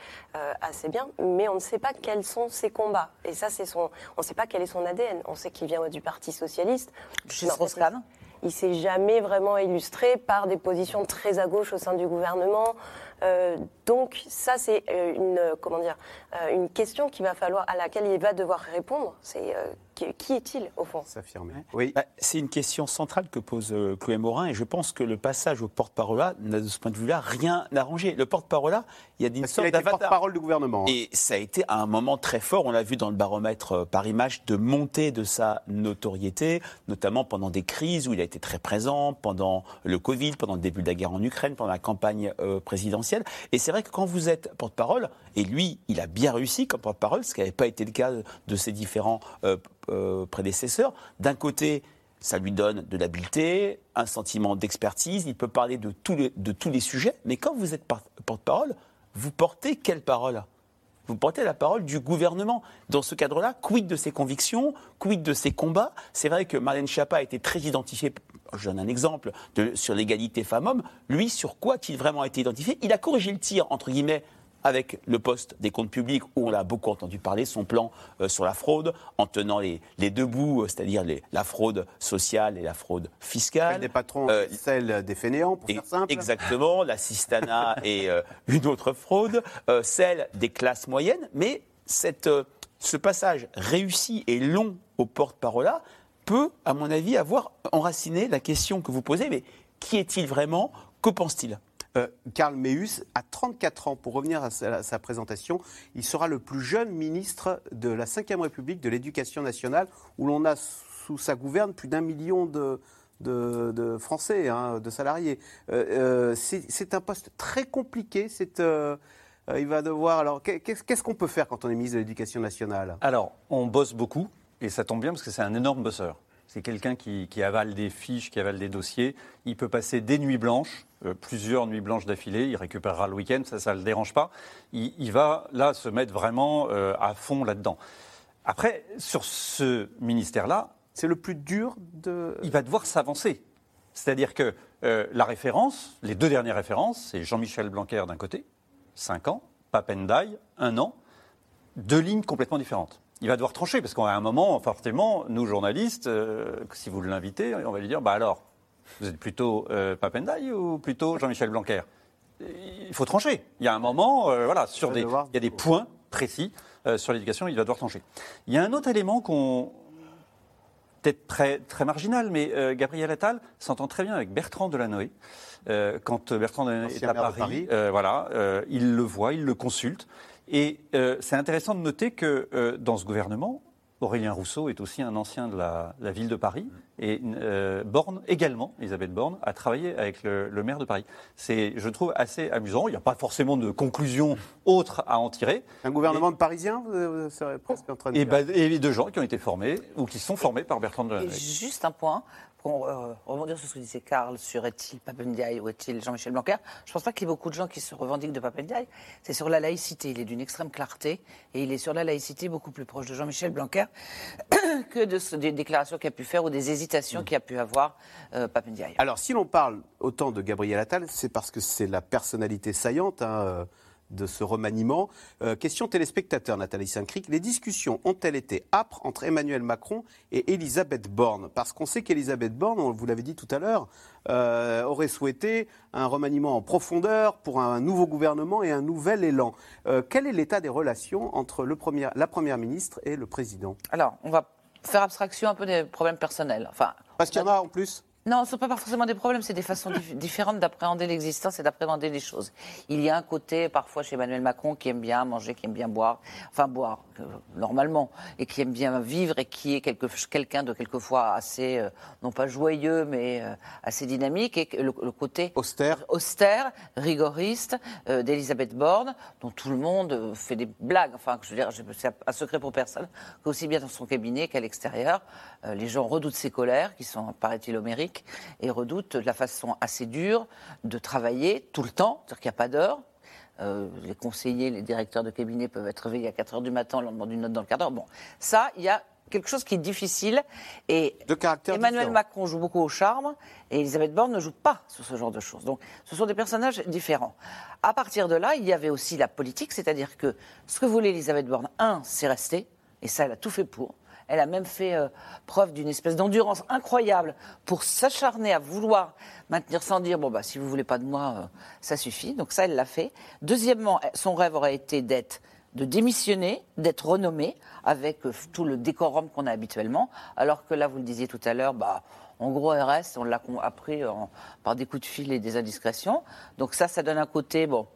assez bien, mais on ne sait pas quels sont ses combats. Et ça, c'est son, on ne sait pas quel est son ADN. On sait qu'il vient du Parti socialiste. Chez Strauss-Kahn il s'est jamais vraiment illustré par des positions très à gauche au sein du gouvernement. Euh, donc ça, c'est euh, une comment dire euh, une question qu'il va falloir à laquelle il va devoir répondre. C'est euh, qui, qui est-il au fond? S'affirmer. Oui. Bah, c'est une question centrale que pose euh, Chloé Morin et je pense que le passage au porte-parole là n'a de ce point de vue-là rien arrangé. Le porte-parole là, il y a une Parce sorte d'avatar. porte-parole du gouvernement. hein. Et ça a été à un moment très fort, on l'a vu dans le baromètre euh, par image, de montée de sa notoriété, notamment pendant des crises où il a été très présent, pendant le Covid, pendant le début de la guerre en Ukraine, pendant la campagne euh, présidentielle. Et c'est vrai que quand vous êtes porte-parole, et lui, il a bien réussi comme porte-parole, ce qui n'avait pas été le cas de ses différents euh, euh, prédécesseurs, d'un côté, ça lui donne de l'habileté, un sentiment d'expertise, il peut parler de tous les, de tous les sujets, mais quand vous êtes par- porte-parole, vous portez quelle parole? Vous portez la parole du gouvernement. Dans ce cadre-là, quid de ses convictions, quid de ses combats? C'est vrai que Marlène Schiappa a été très identifiée, je donne un exemple, sur l'égalité femmes-hommes. Lui, sur quoi a-t-il vraiment été identifié Il a corrigé le tir, entre guillemets, avec le poste des comptes publics, où on l'a beaucoup entendu parler, son plan euh, sur la fraude, en tenant les, les deux bouts, euh, c'est-à-dire la fraude sociale et la fraude fiscale. Celle des patrons, Euh, celle des fainéants, pour et- faire simple. Exactement, la cistana et euh, une autre fraude, celle des classes moyennes. Mais cette, ce passage réussi et long au porte-parole là peut, à mon avis, avoir enraciné la question que vous posez. Mais qui est-il vraiment? Que pense-t-il? Euh, Karl Meus, à 34 ans, pour revenir à sa, présentation, il sera le plus jeune ministre de la Ve République de l'Éducation nationale, où l'on a sous sa gouverne plus d'un million de, Français, hein, de salariés. Euh, euh, c'est un poste très compliqué. Euh, il va devoir. Alors, qu'est- qu'est-ce qu'on peut faire quand on est ministre de l'Éducation nationale? Alors, on bosse beaucoup, et ça tombe bien parce que c'est un énorme bosseur. C'est quelqu'un qui avale des fiches, qui avale des dossiers. Il peut passer des nuits blanches, euh, plusieurs nuits blanches d'affilée. Il récupérera le week-end, ça, ça ne le dérange pas. Il, il va là se mettre vraiment euh, à fond là-dedans. Après, sur ce ministère-là, C'est le plus dur de. il va devoir s'avancer. C'est-à-dire que euh, la référence, les deux dernières références, c'est Jean-Michel Blanquer d'un côté, 5 ans, Papendai, 1 an, deux lignes complètement différentes. Il va devoir trancher, parce qu'à un moment, forcément, nous journalistes, euh, si vous l'invitez, on va lui dire, bah alors, vous êtes plutôt euh, Papendai ou plutôt Jean-Michel Blanquer? Il faut trancher. Il y a un moment, euh, voilà, sur des, il y a des points précis euh, sur l'éducation, il va devoir trancher. Il y a un autre élément qu'on peut-être très, très marginal, mais euh, Gabriel Attal s'entend très bien avec Bertrand Delanoë. Euh, quand Bertrand Delanoë est à Paris, Paris. euh, voilà, il le voit, il le consulte. Et c'est intéressant de noter que dans ce gouvernement, Aurélien Rousseau est aussi un ancien de la, la ville de Paris. Et euh, Borne également, Elisabeth Borne, a travaillé avec le, le maire de Paris. C'est, je trouve, assez amusant. Il n'y a pas forcément de conclusion autre à en tirer. Un gouvernement de Parisiens, vous, vous serez presque en train de Et, dire. bah, et de gens qui ont été formés ou qui sont formés par Bertrand Et Delanoë. juste un point pour euh, rebondir sur ce que disait Karl sur est-il Papendiaï ou est-il Jean-Michel Blanquer, je ne pense pas qu'il y ait beaucoup de gens qui se revendiquent de Papendiaï. C'est sur la laïcité. Il est d'une extrême clarté et il est sur la laïcité beaucoup plus proche de Jean-Michel Blanquer que de ce- des déclarations qu'il a pu faire ou des hésitations qu'il a pu avoir euh, Papendiaï. Alors, si l'on parle autant de Gabriel Attal, c'est parce que c'est la personnalité saillante hein, euh, de ce remaniement. Euh, question téléspectateur, Nathalie Saint-Cric. Les discussions ont-elles été âpres entre Emmanuel Macron et Elisabeth Borne? Parce qu'on sait qu'Elisabeth Borne, on vous l'avez dit tout à l'heure, euh, aurait souhaité un remaniement en profondeur pour un nouveau gouvernement et un nouvel élan. Euh, quel est l'état des relations entre le premier- la Première ministre et le Président? Alors, on va faire abstraction un peu des problèmes personnels. Enfin, Parce qu'il y en a en plus Non, ce ne sont pas forcément des problèmes, c'est des façons dif- différentes d'appréhender l'existence et d'appréhender les choses. Il y a un côté, parfois, chez Emmanuel Macron, qui aime bien manger, qui aime bien boire, enfin boire, euh, normalement, et qui aime bien vivre et qui est quelqu'un de quelquefois assez, euh, non pas joyeux, mais euh, assez dynamique, et le, le côté austère, austère rigoriste d'Elisabeth Borne, dont tout le monde fait des blagues. Enfin, je veux dire, c'est un secret pour personne, qu'aussi bien dans son cabinet qu'à l'extérieur, les gens redoutent ses colères, qui sont, paraît-il, homériques, et redoutent la façon assez dure de travailler tout le temps, c'est-à-dire qu'il n'y a pas d'heure. Euh, les conseillers, les directeurs de cabinet peuvent être réveillés à 4 heures du matin, on leur demande une note dans le quart d'heure. Bon, ça, il y a quelque chose qui est difficile. Et de caractère Emmanuel différent. Macron joue beaucoup au charme et Elisabeth Borne ne joue pas sur ce genre de choses. Donc, ce sont des personnages différents. À partir de là, il y avait aussi la politique, c'est-à-dire que ce que voulait Elisabeth Borne, un, c'est rester, et ça, elle a tout fait pour. Elle a même fait euh, preuve d'une espèce d'endurance incroyable pour s'acharner à vouloir maintenir sans dire bon bah si vous voulez pas de moi, euh, ça suffit. Donc ça, elle l'a fait. Deuxièmement, son rêve aurait été d'être de démissionner, d'être renommée avec euh, tout le décorum qu'on a habituellement, alors que là, vous le disiez tout à l'heure, bah, en gros, reste, on l'a appris par des coups de fil et des indiscrétions. Donc ça, ça donne un côté, bon,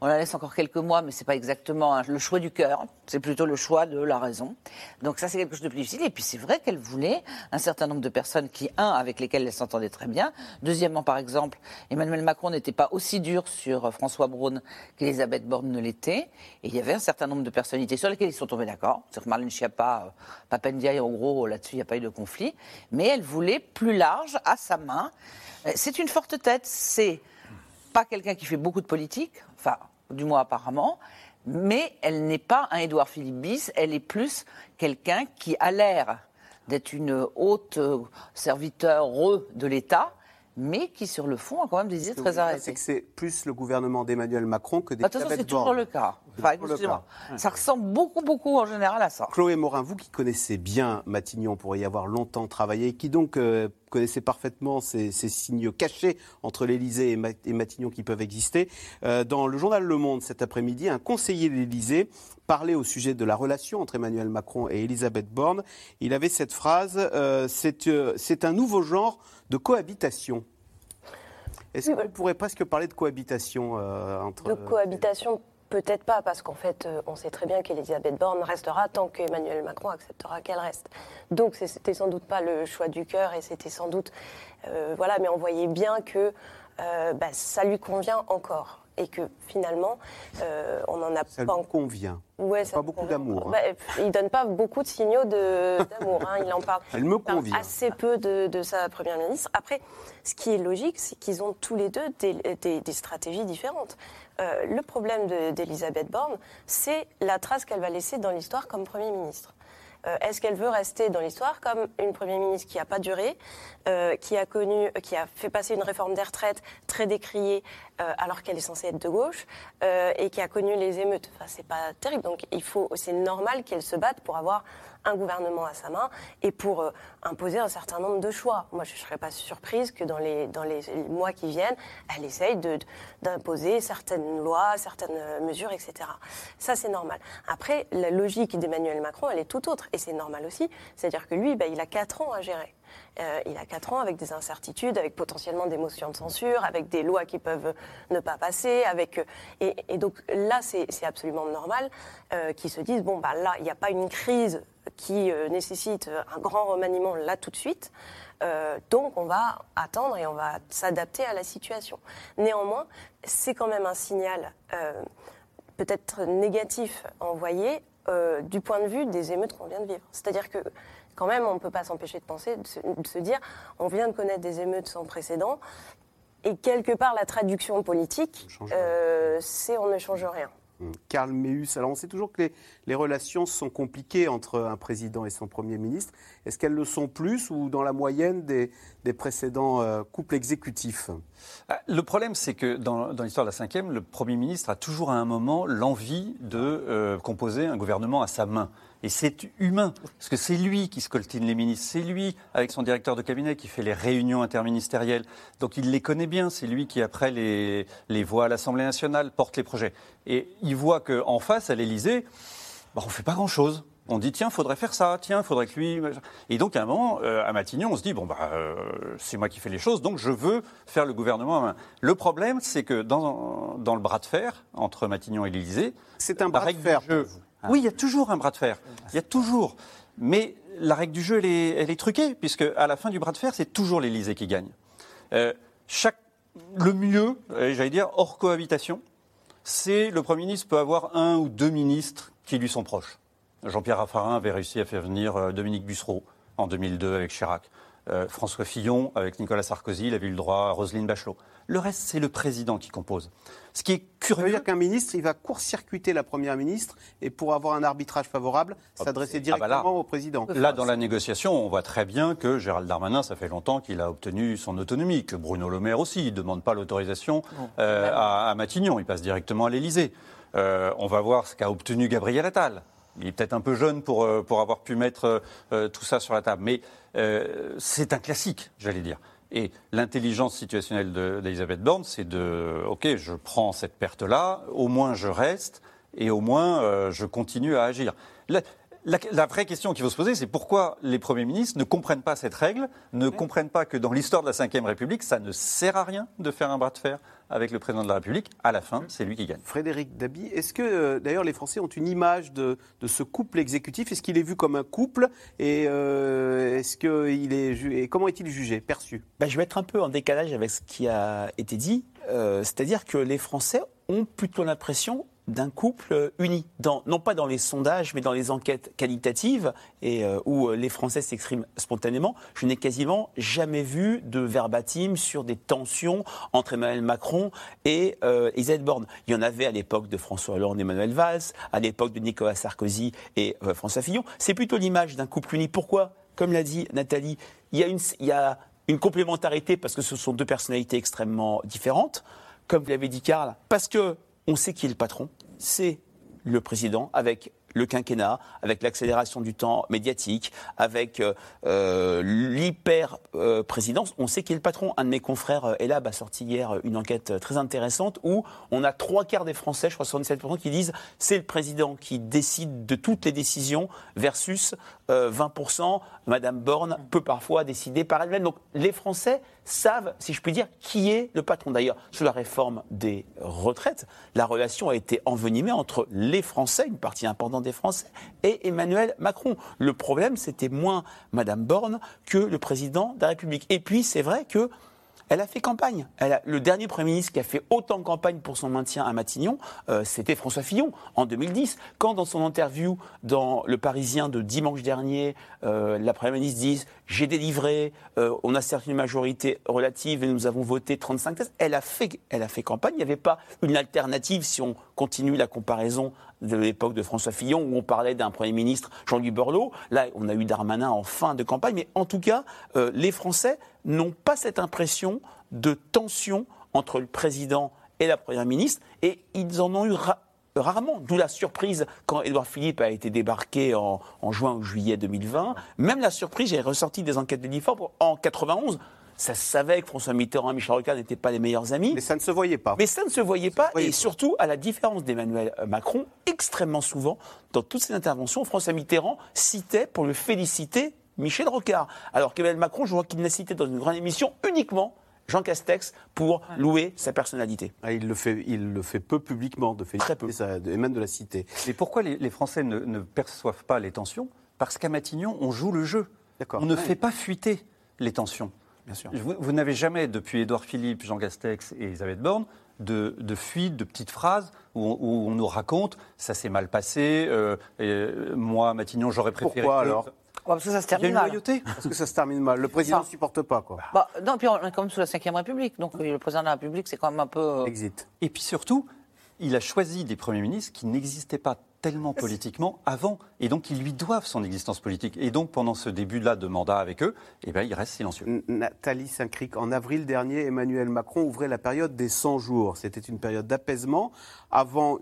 on la laisse encore quelques mois, mais c'est pas exactement le choix du cœur, c'est plutôt le choix de la raison. Donc ça, c'est quelque chose de plus difficile. Et puis c'est vrai qu'elle voulait un certain nombre de personnes qui, un, avec lesquelles elle s'entendait très bien. Deuxièmement, par exemple, Emmanuel Macron n'était pas aussi dur sur François Braun qu'Elisabeth Borne ne l'était. Et il y avait un certain nombre de personnalités sur lesquelles ils sont tombés d'accord. Que Marlène Schiappa, euh, Papendiaï, en gros, là-dessus, il n'y a pas eu de conflit. Mais elle voulait plus large, à sa main. Euh, C'est une forte tête, c'est pas quelqu'un qui fait beaucoup de politique, enfin, du moins apparemment, mais elle n'est pas un Édouard Philippe bis, elle est plus quelqu'un qui a l'air d'être une haute euh, serviteur de l'État, mais qui sur le fond a quand même des idées très arrêtées. C'est que c'est plus le gouvernement d'Emmanuel Macron que Attention, d'Elisabeth c'est toujours le cas. Enfin, excusez-moi. Ça ressemble beaucoup, beaucoup en général à ça. Chloé Morin, vous qui connaissez bien Matignon pour y avoir longtemps travaillé, qui donc euh, connaissez parfaitement ces, ces signes cachés entre l'Élysée et, Ma- et Matignon qui peuvent exister, euh, dans le journal Le Monde cet après-midi, un conseiller de l'Élysée parlait au sujet de la relation entre Emmanuel Macron et Elisabeth Borne. Il avait cette phrase euh, euh, c'est un nouveau genre de cohabitation. Est-ce qu'on pourrait presque parler de cohabitation euh, entre De cohabitation, peut-être pas, parce qu'en fait, euh, on sait très bien qu'Elisabeth Borne restera tant qu'Emmanuel Macron acceptera qu'elle reste. Donc, c'était sans doute pas le choix du cœur et c'était sans doute. euh, voilà, mais on voyait bien que euh, bah, ça lui convient encore. Et que finalement, euh, on n'en a Ça pas encore. convient. Ouais, Pas ça beaucoup convient. d'amour, hein. Bah, il donne pas beaucoup de signaux de- d'amour. hein, il en parle. Elle me il parle convient. Assez peu de, de sa première ministre. Après, ce qui est logique, c'est qu'ils ont tous les deux des, des- des stratégies différentes. Euh, le problème de- d'Elisabeth Borne, c'est la trace qu'elle va laisser dans l'histoire comme Premier ministre. Euh, Est-ce qu'elle veut rester dans l'histoire comme une Première ministre qui n'a pas duré, euh, qui a connu, qui a fait passer une réforme des retraites très décriée euh, alors qu'elle est censée être de gauche et qui a connu les émeutes? Enfin, c'est pas terrible. Donc il faut, c'est normal qu'elle se batte pour avoir un gouvernement à sa main et pour euh, imposer un certain nombre de choix. Moi, je ne serais pas surprise que dans les, mois qui viennent, elle essaye d'imposer certaines lois, certaines euh, mesures, etc. Ça, c'est normal. Après, la logique d'Emmanuel Macron, elle est tout autre. Et c'est normal aussi. C'est-à-dire que lui, bah, il a quatre ans à gérer. Euh, il a quatre ans avec des incertitudes, avec potentiellement des motions de censure, avec des lois qui peuvent ne pas passer, avec euh, et, donc là c'est absolument normal euh, qu'ils se disent bon bah là il n'y a pas une crise qui nécessite un grand remaniement là tout de suite. Donc on va attendre et on va s'adapter à la situation. Néanmoins, c'est quand même un signal peut-être négatif envoyé du point de vue des émeutes qu'on vient de vivre. C'est-à-dire que quand même, on ne peut pas s'empêcher de penser, de se, de se dire, on vient de connaître des émeutes sans précédent, et quelque part, la traduction politique, euh, c'est on ne change rien. Hum. Karl Meus, alors on sait toujours que les, les relations sont compliquées entre un président et son Premier ministre. Est-ce qu'elles le sont plus ou dans la moyenne des, des précédents euh, couples exécutifs? Ah, Le problème, c'est que dans, dans l'histoire de la Ve, le Premier ministre a toujours à un moment l'envie de euh, composer un gouvernement à sa main. Et c'est humain, parce que c'est lui qui scoltine les ministres, c'est lui, avec son directeur de cabinet, qui fait les réunions interministérielles. Donc il les connaît bien, c'est lui qui, après, les, les voit à l'Assemblée nationale, porte les projets. Et il voit qu'en face, à l'Élysée, bah, on ne fait pas grand-chose. On dit, tiens, faudrait faire ça, tiens, faudrait que lui. Et donc, à un moment, euh, à Matignon, on se dit, bon, bah, euh, c'est moi qui fais les choses, donc je veux faire le gouvernement à main. Le problème, c'est que dans, dans le bras de fer entre Matignon et l'Élysée, C'est un bras de fer jeu. Vous. Oui, il y a toujours un bras de fer. Il y a toujours. Mais la règle du jeu, elle est, truquée, puisque à la fin du bras de fer, c'est toujours l'Élysée qui gagne. Euh, le mieux, euh, j'allais dire, hors cohabitation, c'est le Premier ministre peut avoir un ou deux ministres qui lui sont proches. Jean-Pierre Raffarin avait réussi à faire venir euh, Dominique Bussereau en 2002 avec Chirac. Euh, François Fillon avec Nicolas Sarkozy, il avait eu le droit à Roselyne Bachelot. Le reste, c'est le président qui compose. Ce qui est Ça veut curieux. dire qu'un ministre, il va court-circuiter la première ministre et pour avoir un arbitrage favorable, s'adresser Ah directement bah là. au président. Là, dans la négociation, on voit très bien que Gérald Darmanin, ça fait longtemps qu'il a obtenu son autonomie, que Bruno Le Maire aussi, il ne demande pas l'autorisation euh, à, à Matignon, il passe directement à l'Élysée. Euh, on va voir ce qu'a obtenu Gabriel Attal. Il est peut-être un peu jeune pour, euh, pour avoir pu mettre euh, tout ça sur la table, mais euh, c'est un classique, j'allais dire. Et l'intelligence situationnelle de- d'Elisabeth Borne, c'est de, OK, je prends cette perte-là, au moins je reste, et au moins euh, je continue à agir. La- la vraie question qu'il faut se poser, c'est pourquoi les premiers ministres ne comprennent pas cette règle, ne comprennent pas que dans l'histoire de la Ve République, ça ne sert à rien de faire un bras de fer avec le président de la République. À la fin, c'est lui qui gagne. Frédéric Dabi, est-ce que euh, d'ailleurs les Français ont une image de, de ce couple exécutif? Est-ce qu'il est vu comme un couple? Et euh, est-ce que il est ju- et comment est-il jugé, perçu? Bah, je vais être un peu en décalage avec ce qui a été dit. Euh, C'est-à-dire que les Français ont plutôt l'impression d'un couple uni, non pas dans les sondages, mais dans les enquêtes qualitatives, et euh, où euh, les Français s'expriment spontanément. Je n'ai quasiment jamais vu de verbatim sur des tensions entre Emmanuel Macron et euh, Elisabeth Borne. Il y en avait à l'époque de François Hollande et Emmanuel Valls, à l'époque de Nicolas Sarkozy et euh, François Fillon. C'est plutôt l'image d'un couple uni. Pourquoi Comme l'a dit Nathalie, il y a une, il y a une complémentarité parce que ce sont deux personnalités extrêmement différentes. Comme vous l'avez dit, Karl, parce que on sait qui est le patron, c'est le président avec le quinquennat, avec l'accélération du temps médiatique, avec euh, euh, l'hyper-présidence. on sait qui est le patron. Un de mes confrères, euh, Elab, a sorti hier une enquête très intéressante où on a trois quarts des Français, je crois 77%, qui disent c'est le président qui décide de toutes les décisions versus euh, 20%. Madame Borne peut parfois décider par elle-même. Donc les Français savent, si je puis dire, qui est le patron. D'ailleurs, sur la réforme des retraites, la relation a été envenimée entre les Français, une partie importante des Français, et Emmanuel Macron. Le problème, c'était moins Madame Borne que le président de la République. Et puis, c'est vrai que elle a fait campagne. Elle a- le dernier Premier ministre qui a fait autant campagne pour son maintien à Matignon, euh, c'était François Fillon en 2010. Quand dans son interview dans Le Parisien de dimanche dernier, euh, la Première ministre dit J'ai délivré, euh, on a certes une majorité relative et nous avons voté 35 tests, elle a fait, elle a fait campagne. Il n'y avait pas une alternative si on continue la comparaison de l'époque de François Fillon où on parlait d'un Premier ministre Jean-Louis Borloo. Là, on a eu Darmanin en fin de campagne. Mais en tout cas, euh, les Français n'ont pas cette impression de tension entre le président et la Première ministre. Et ils en ont eu ra- rarement. D'où la surprise quand Édouard Philippe a été débarqué en, en juin ou juillet 2020. Même la surprise, j'ai ressorti des enquêtes de l'IFOP en 91. Ça se savait que François Mitterrand et Michel Rocard n'étaient pas les meilleurs amis. Mais ça ne se voyait pas. Mais ça ne se voyait pas, voyait et pas. surtout, à la différence d'Emmanuel Macron, extrêmement souvent, dans toutes ses interventions, François Mitterrand citait pour le féliciter Michel Rocard. Alors qu'Emmanuel Macron, je vois qu'il l'a cité dans une grande émission uniquement Jean Castex pour louer sa personnalité. Ah, il, le fait, il le fait peu publiquement, de féliciter Très peu. ça, de- et même de la cité. Mais pourquoi les, les Français ne, ne perçoivent pas les tensions? Parce qu'à Matignon, on joue le jeu. D'accord. On ne Ouais. fait pas fuiter les tensions. Bien sûr. Vous, vous n'avez jamais, depuis Édouard Philippe, Jean Castex et Elisabeth Borne, de, de fuite, de petites phrases où, on- où on nous raconte ça s'est mal passé, euh, et, euh, moi, Matignon, j'aurais préféré. Pourquoi que- alors? Parce que ça se Il y a termine une mal. loyauté. Parce que ça se termine mal. Le président ne Enfin. supporte pas, quoi. Bah, non, puis on est quand même sous la Ve République, donc le président de la République, c'est quand même un peu. euh, Exit. Et puis surtout, il a choisi des premiers ministres qui n'existaient pas tellement politiquement avant. Et donc, ils lui doivent son existence politique. Et donc, pendant ce début-là de mandat avec eux, eh ben, il reste silencieux. Nathalie Saint-Cric, en avril dernier, Emmanuel Macron ouvrait la période des 100 jours. C'était une période d'apaisement avant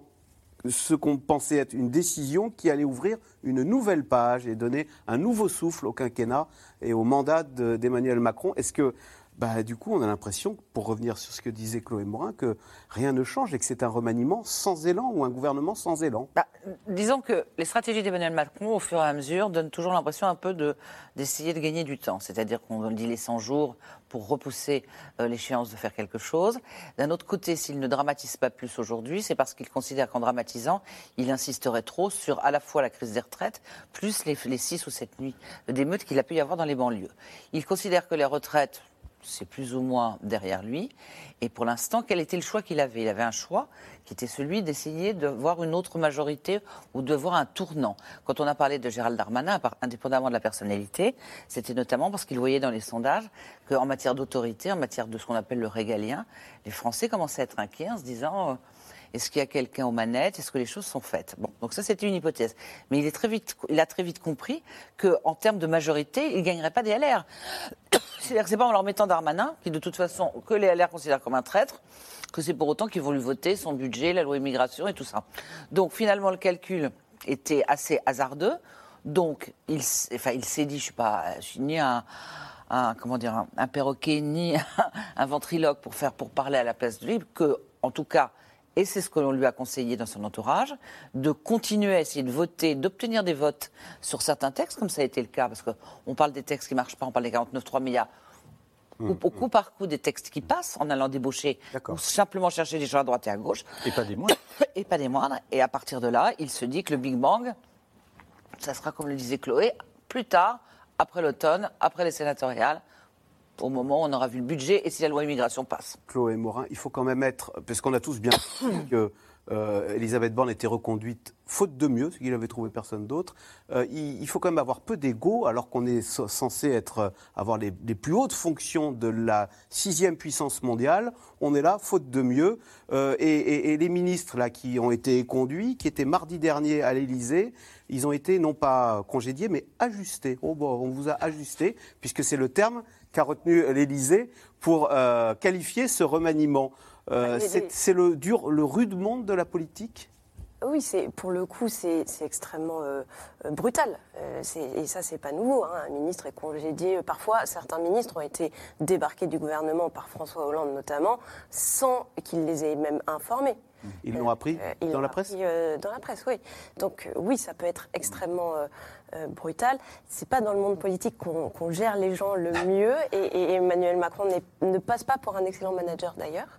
ce qu'on pensait être une décision qui allait ouvrir une nouvelle page et donner un nouveau souffle au quinquennat et au mandat de- d'Emmanuel Macron. Est-ce que, bah, du coup, on a l'impression, pour revenir sur ce que disait Chloé Morin, que rien ne change et que c'est un remaniement sans élan ou un gouvernement sans élan Bah, disons que les stratégies d'Emmanuel Macron, au fur et à mesure, donnent toujours l'impression un peu de- d'essayer de, gagner du temps. C'est-à-dire qu'on dit les 100 jours pour repousser euh, l'échéance de faire quelque chose. D'un autre côté, s'il ne dramatise pas plus aujourd'hui, c'est parce qu'il considère qu'en dramatisant, il insisterait trop sur à la fois la crise des retraites, plus les, les 6 ou 7 nuits d'émeutes qu'il a pu y avoir dans les banlieues. Il considère que les retraites, c'est plus ou moins derrière lui. Et pour l'instant, quel était le choix qu'il avait? Il avait un choix qui était celui d'essayer de voir une autre majorité ou de voir un tournant. Quand on a parlé de Gérald Darmanin, indépendamment de la personnalité, c'était notamment parce qu'il voyait dans les sondages qu'en matière d'autorité, en matière de ce qu'on appelle le régalien, les Français commençaient à être inquiets en se disant... euh, est-ce qu'il y a quelqu'un aux manettes? Est-ce que les choses sont faites? Bon, donc ça c'était une hypothèse. Mais il, a très vite compris qu'en termes de majorité, il ne gagnerait pas des LR. C'est-à-dire que c'est pas en leur mettant Darmanin, qui de toute façon, que les LR considèrent comme un traître, que c'est pour autant qu'ils vont lui voter son budget, la loi immigration et tout ça. Donc finalement, le calcul était assez hasardeux. Donc il, s'est dit, je suis pas, je suis ni un, comment dire, un, perroquet ni un ventriloque pour pour parler à la place de lui, que en tout cas, et c'est ce que l'on lui a conseillé dans son entourage, de continuer à essayer de voter, d'obtenir des votes sur certains textes, comme ça a été le cas, parce qu'on parle des textes qui ne marchent pas, on parle des 49.3, mais il y a au, coup par coup des textes qui passent en allant débaucher ou simplement chercher des gens à droite et à gauche. Et pas des moindres. et pas des moindres. Et à partir de là, il se dit que le Big Bang, ça sera, comme le disait Chloé, plus tard, après l'automne, après les sénatoriales, au moment où on aura vu le budget et si la loi immigration passe. Chloé Morin, il faut quand même être, parce qu'on a tous bien que euh, Elisabeth Borne était reconduite faute de mieux, ce qu'il avait trouvé personne d'autre. Euh, il, faut quand même avoir peu d'ego, alors qu'on est censé être, euh, avoir les, les plus hautes fonctions de la sixième puissance mondiale. On est là, faute de mieux. Euh, et les ministres là qui ont été conduits, qui étaient mardi dernier à l'Élysée, ils ont été non pas congédiés, mais ajustés. Oh, bon, on vous a ajusté, puisque c'est le terme qu'a retenu l'Élysée pour euh, qualifier ce remaniement. Euh, c'est le dur, le rude monde de la politique? Oui, c'est pour le coup, c'est extrêmement euh, brutal. Euh, et ça, c'est pas nouveau. hein. Un ministre est congédié. Parfois, certains ministres ont été débarqués du gouvernement par François Hollande notamment, sans qu'il les ait même informés. Ils l'ont appris Euh, ils dans la presse appris, euh, Dans la presse, oui. Donc euh, oui, ça peut être extrêmement brutal. C'est pas dans le monde politique qu'on gère les gens le mieux. Et, et Emmanuel Macron ne passe pas pour un excellent manager d'ailleurs.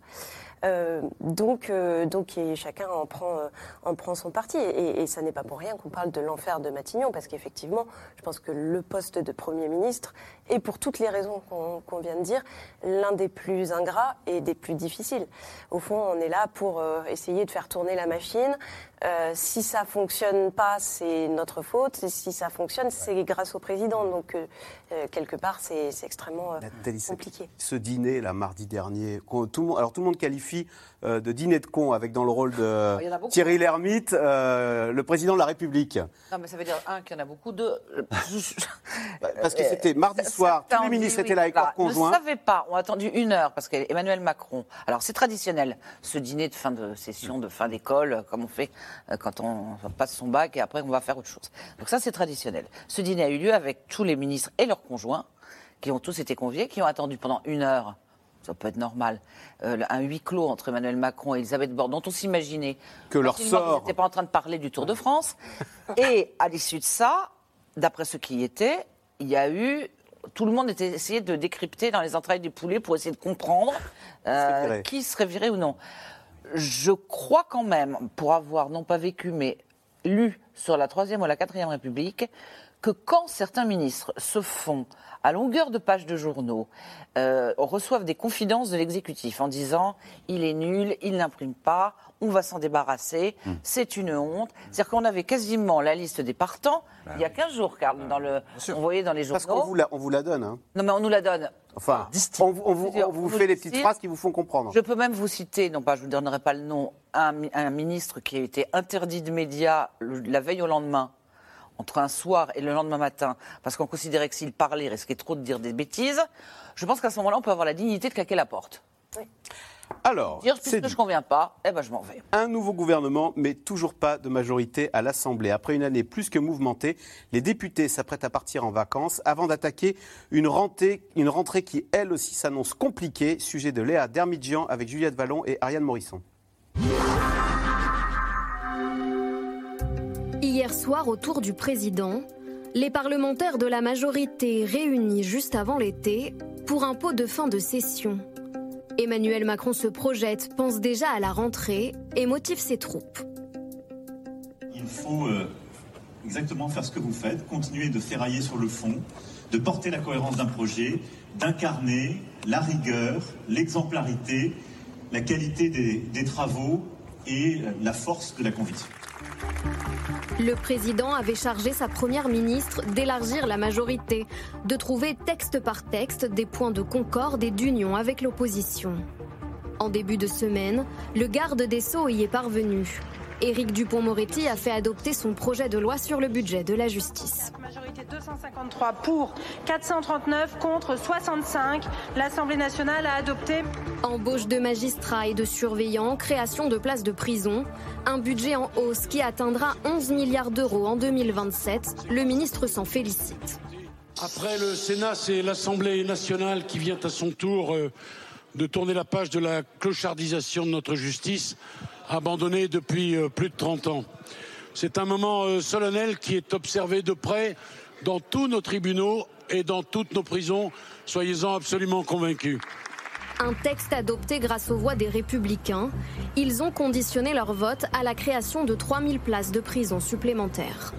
Euh, donc, euh, donc et chacun en prend, euh, en prend son parti. Et, et ça n'est pas pour rien qu'on parle de l'enfer de Matignon, parce qu'effectivement, je pense que le poste de Premier ministre est, pour toutes les raisons qu'on vient de dire, l'un des plus ingrats et des plus difficiles. Au fond, on est là pour euh, essayer de faire tourner la machine. Euh, si ça fonctionne pas, c'est notre faute. Et si ça fonctionne, c'est grâce au président. Donc, euh, quelque part, c'est extrêmement compliqué. Ce dîner, là, mardi dernier, qu'on- tout le monde, alors tout le monde qualifie de dîner de con avec dans le rôle de beaucoup. Thierry Lhermitte, euh, le président de la République. Non, mais ça veut dire, un, qu'il y en a beaucoup, deux. Parce que c'était mardi soir, tous les ministres étaient là avec Voilà. leurs conjoints. Ne savait pas, on a attendu une heure parce qu'Emmanuel Macron. Alors c'est traditionnel, ce dîner de fin de session, de fin d'école, euh, comme on fait euh, quand on passe son bac et après on va faire autre chose. Donc ça c'est traditionnel. Ce dîner a eu lieu avec tous les ministres et leurs conjoints qui ont tous été conviés, qui ont attendu pendant une heure. Ça peut être normal. euh, un huis clos entre Emmanuel Macron et Elisabeth Borne, dont on s'imaginait Que leur sort- n'étaient pas en train de parler du Tour de France. Et à l'issue de ça, d'après ceux qui y étaient, il y a eu. Tout le monde était essayé de décrypter dans les entrailles du poulet pour essayer de comprendre euh, qui serait viré ou non. Je crois quand même, pour avoir non pas vécu, mais lu sur la Troisième ou la Quatrième République, que quand certains ministres se font à longueur de pages de journaux, euh, reçoivent des confidences de l'exécutif en disant il est nul, il n'imprime pas, on va s'en débarrasser, Hmm. c'est une honte. C'est-à-dire qu'on avait quasiment la liste des partants il y a 15 jours, car dans le, on voyait dans les journaux. Parce qu'on vous la, on vous la donne. hein. Non, mais on nous la donne. Enfin, on, vous- on vous, on vous fait les petites phrases qui vous font comprendre. Je peux même vous citer, non pas, je ne vous donnerai pas le nom, un, mi- un ministre qui a été interdit de médias la veille au lendemain, entre un soir et le lendemain matin, parce qu'on considérait que s'il parlait, il risquait trop de dire des bêtises. Je pense qu'à ce moment-là, on peut avoir la dignité de claquer la porte. Alors, Dire, puisque dit. je ne conviens pas, eh ben je m'en vais. Un nouveau gouvernement, mais toujours pas de majorité à l'Assemblée. Après une année plus que mouvementée, les députés s'apprêtent à partir en vacances avant d'attaquer une rentrée, une rentrée qui, elle aussi, s'annonce compliquée. Sujet de Léa Dermidjian avec Juliette Vallon et Ariane Morisson. Autour du président, les parlementaires de la majorité réunis juste avant l'été pour un pot de fin de session. Emmanuel Macron se projette, pense déjà à la rentrée et motive ses troupes. Il faut euh, exactement faire ce que vous faites, continuer de ferrailler sur le fond, de porter la cohérence d'un projet, d'incarner la rigueur, l'exemplarité, la qualité des, travaux et la force de la conviction. Le président avait chargé sa première ministre d'élargir la majorité, de trouver texte par texte des points de concorde et d'union avec l'opposition. En début de semaine, le garde des Sceaux y est parvenu. Éric Dupont-Moretti a fait adopter son projet de loi sur le budget de la justice. Majorité 253 pour, 439 contre 65. L'Assemblée nationale a adopté. Embauche de magistrats et de surveillants, création de places de prison, un budget en hausse qui atteindra 11 milliards d'euros en 2027. Le ministre s'en félicite. Après le Sénat, c'est l'Assemblée nationale qui vient à son tour euh, de tourner la page de la clochardisation de notre justice, abandonnée depuis euh, plus de 30 ans. C'est un moment euh, solennel qui est observé de près dans tous nos tribunaux et dans toutes nos prisons. Soyez-en absolument convaincus. Un texte adopté grâce aux voix des républicains. Ils ont conditionné leur vote à la création de 3000 places de prison supplémentaires.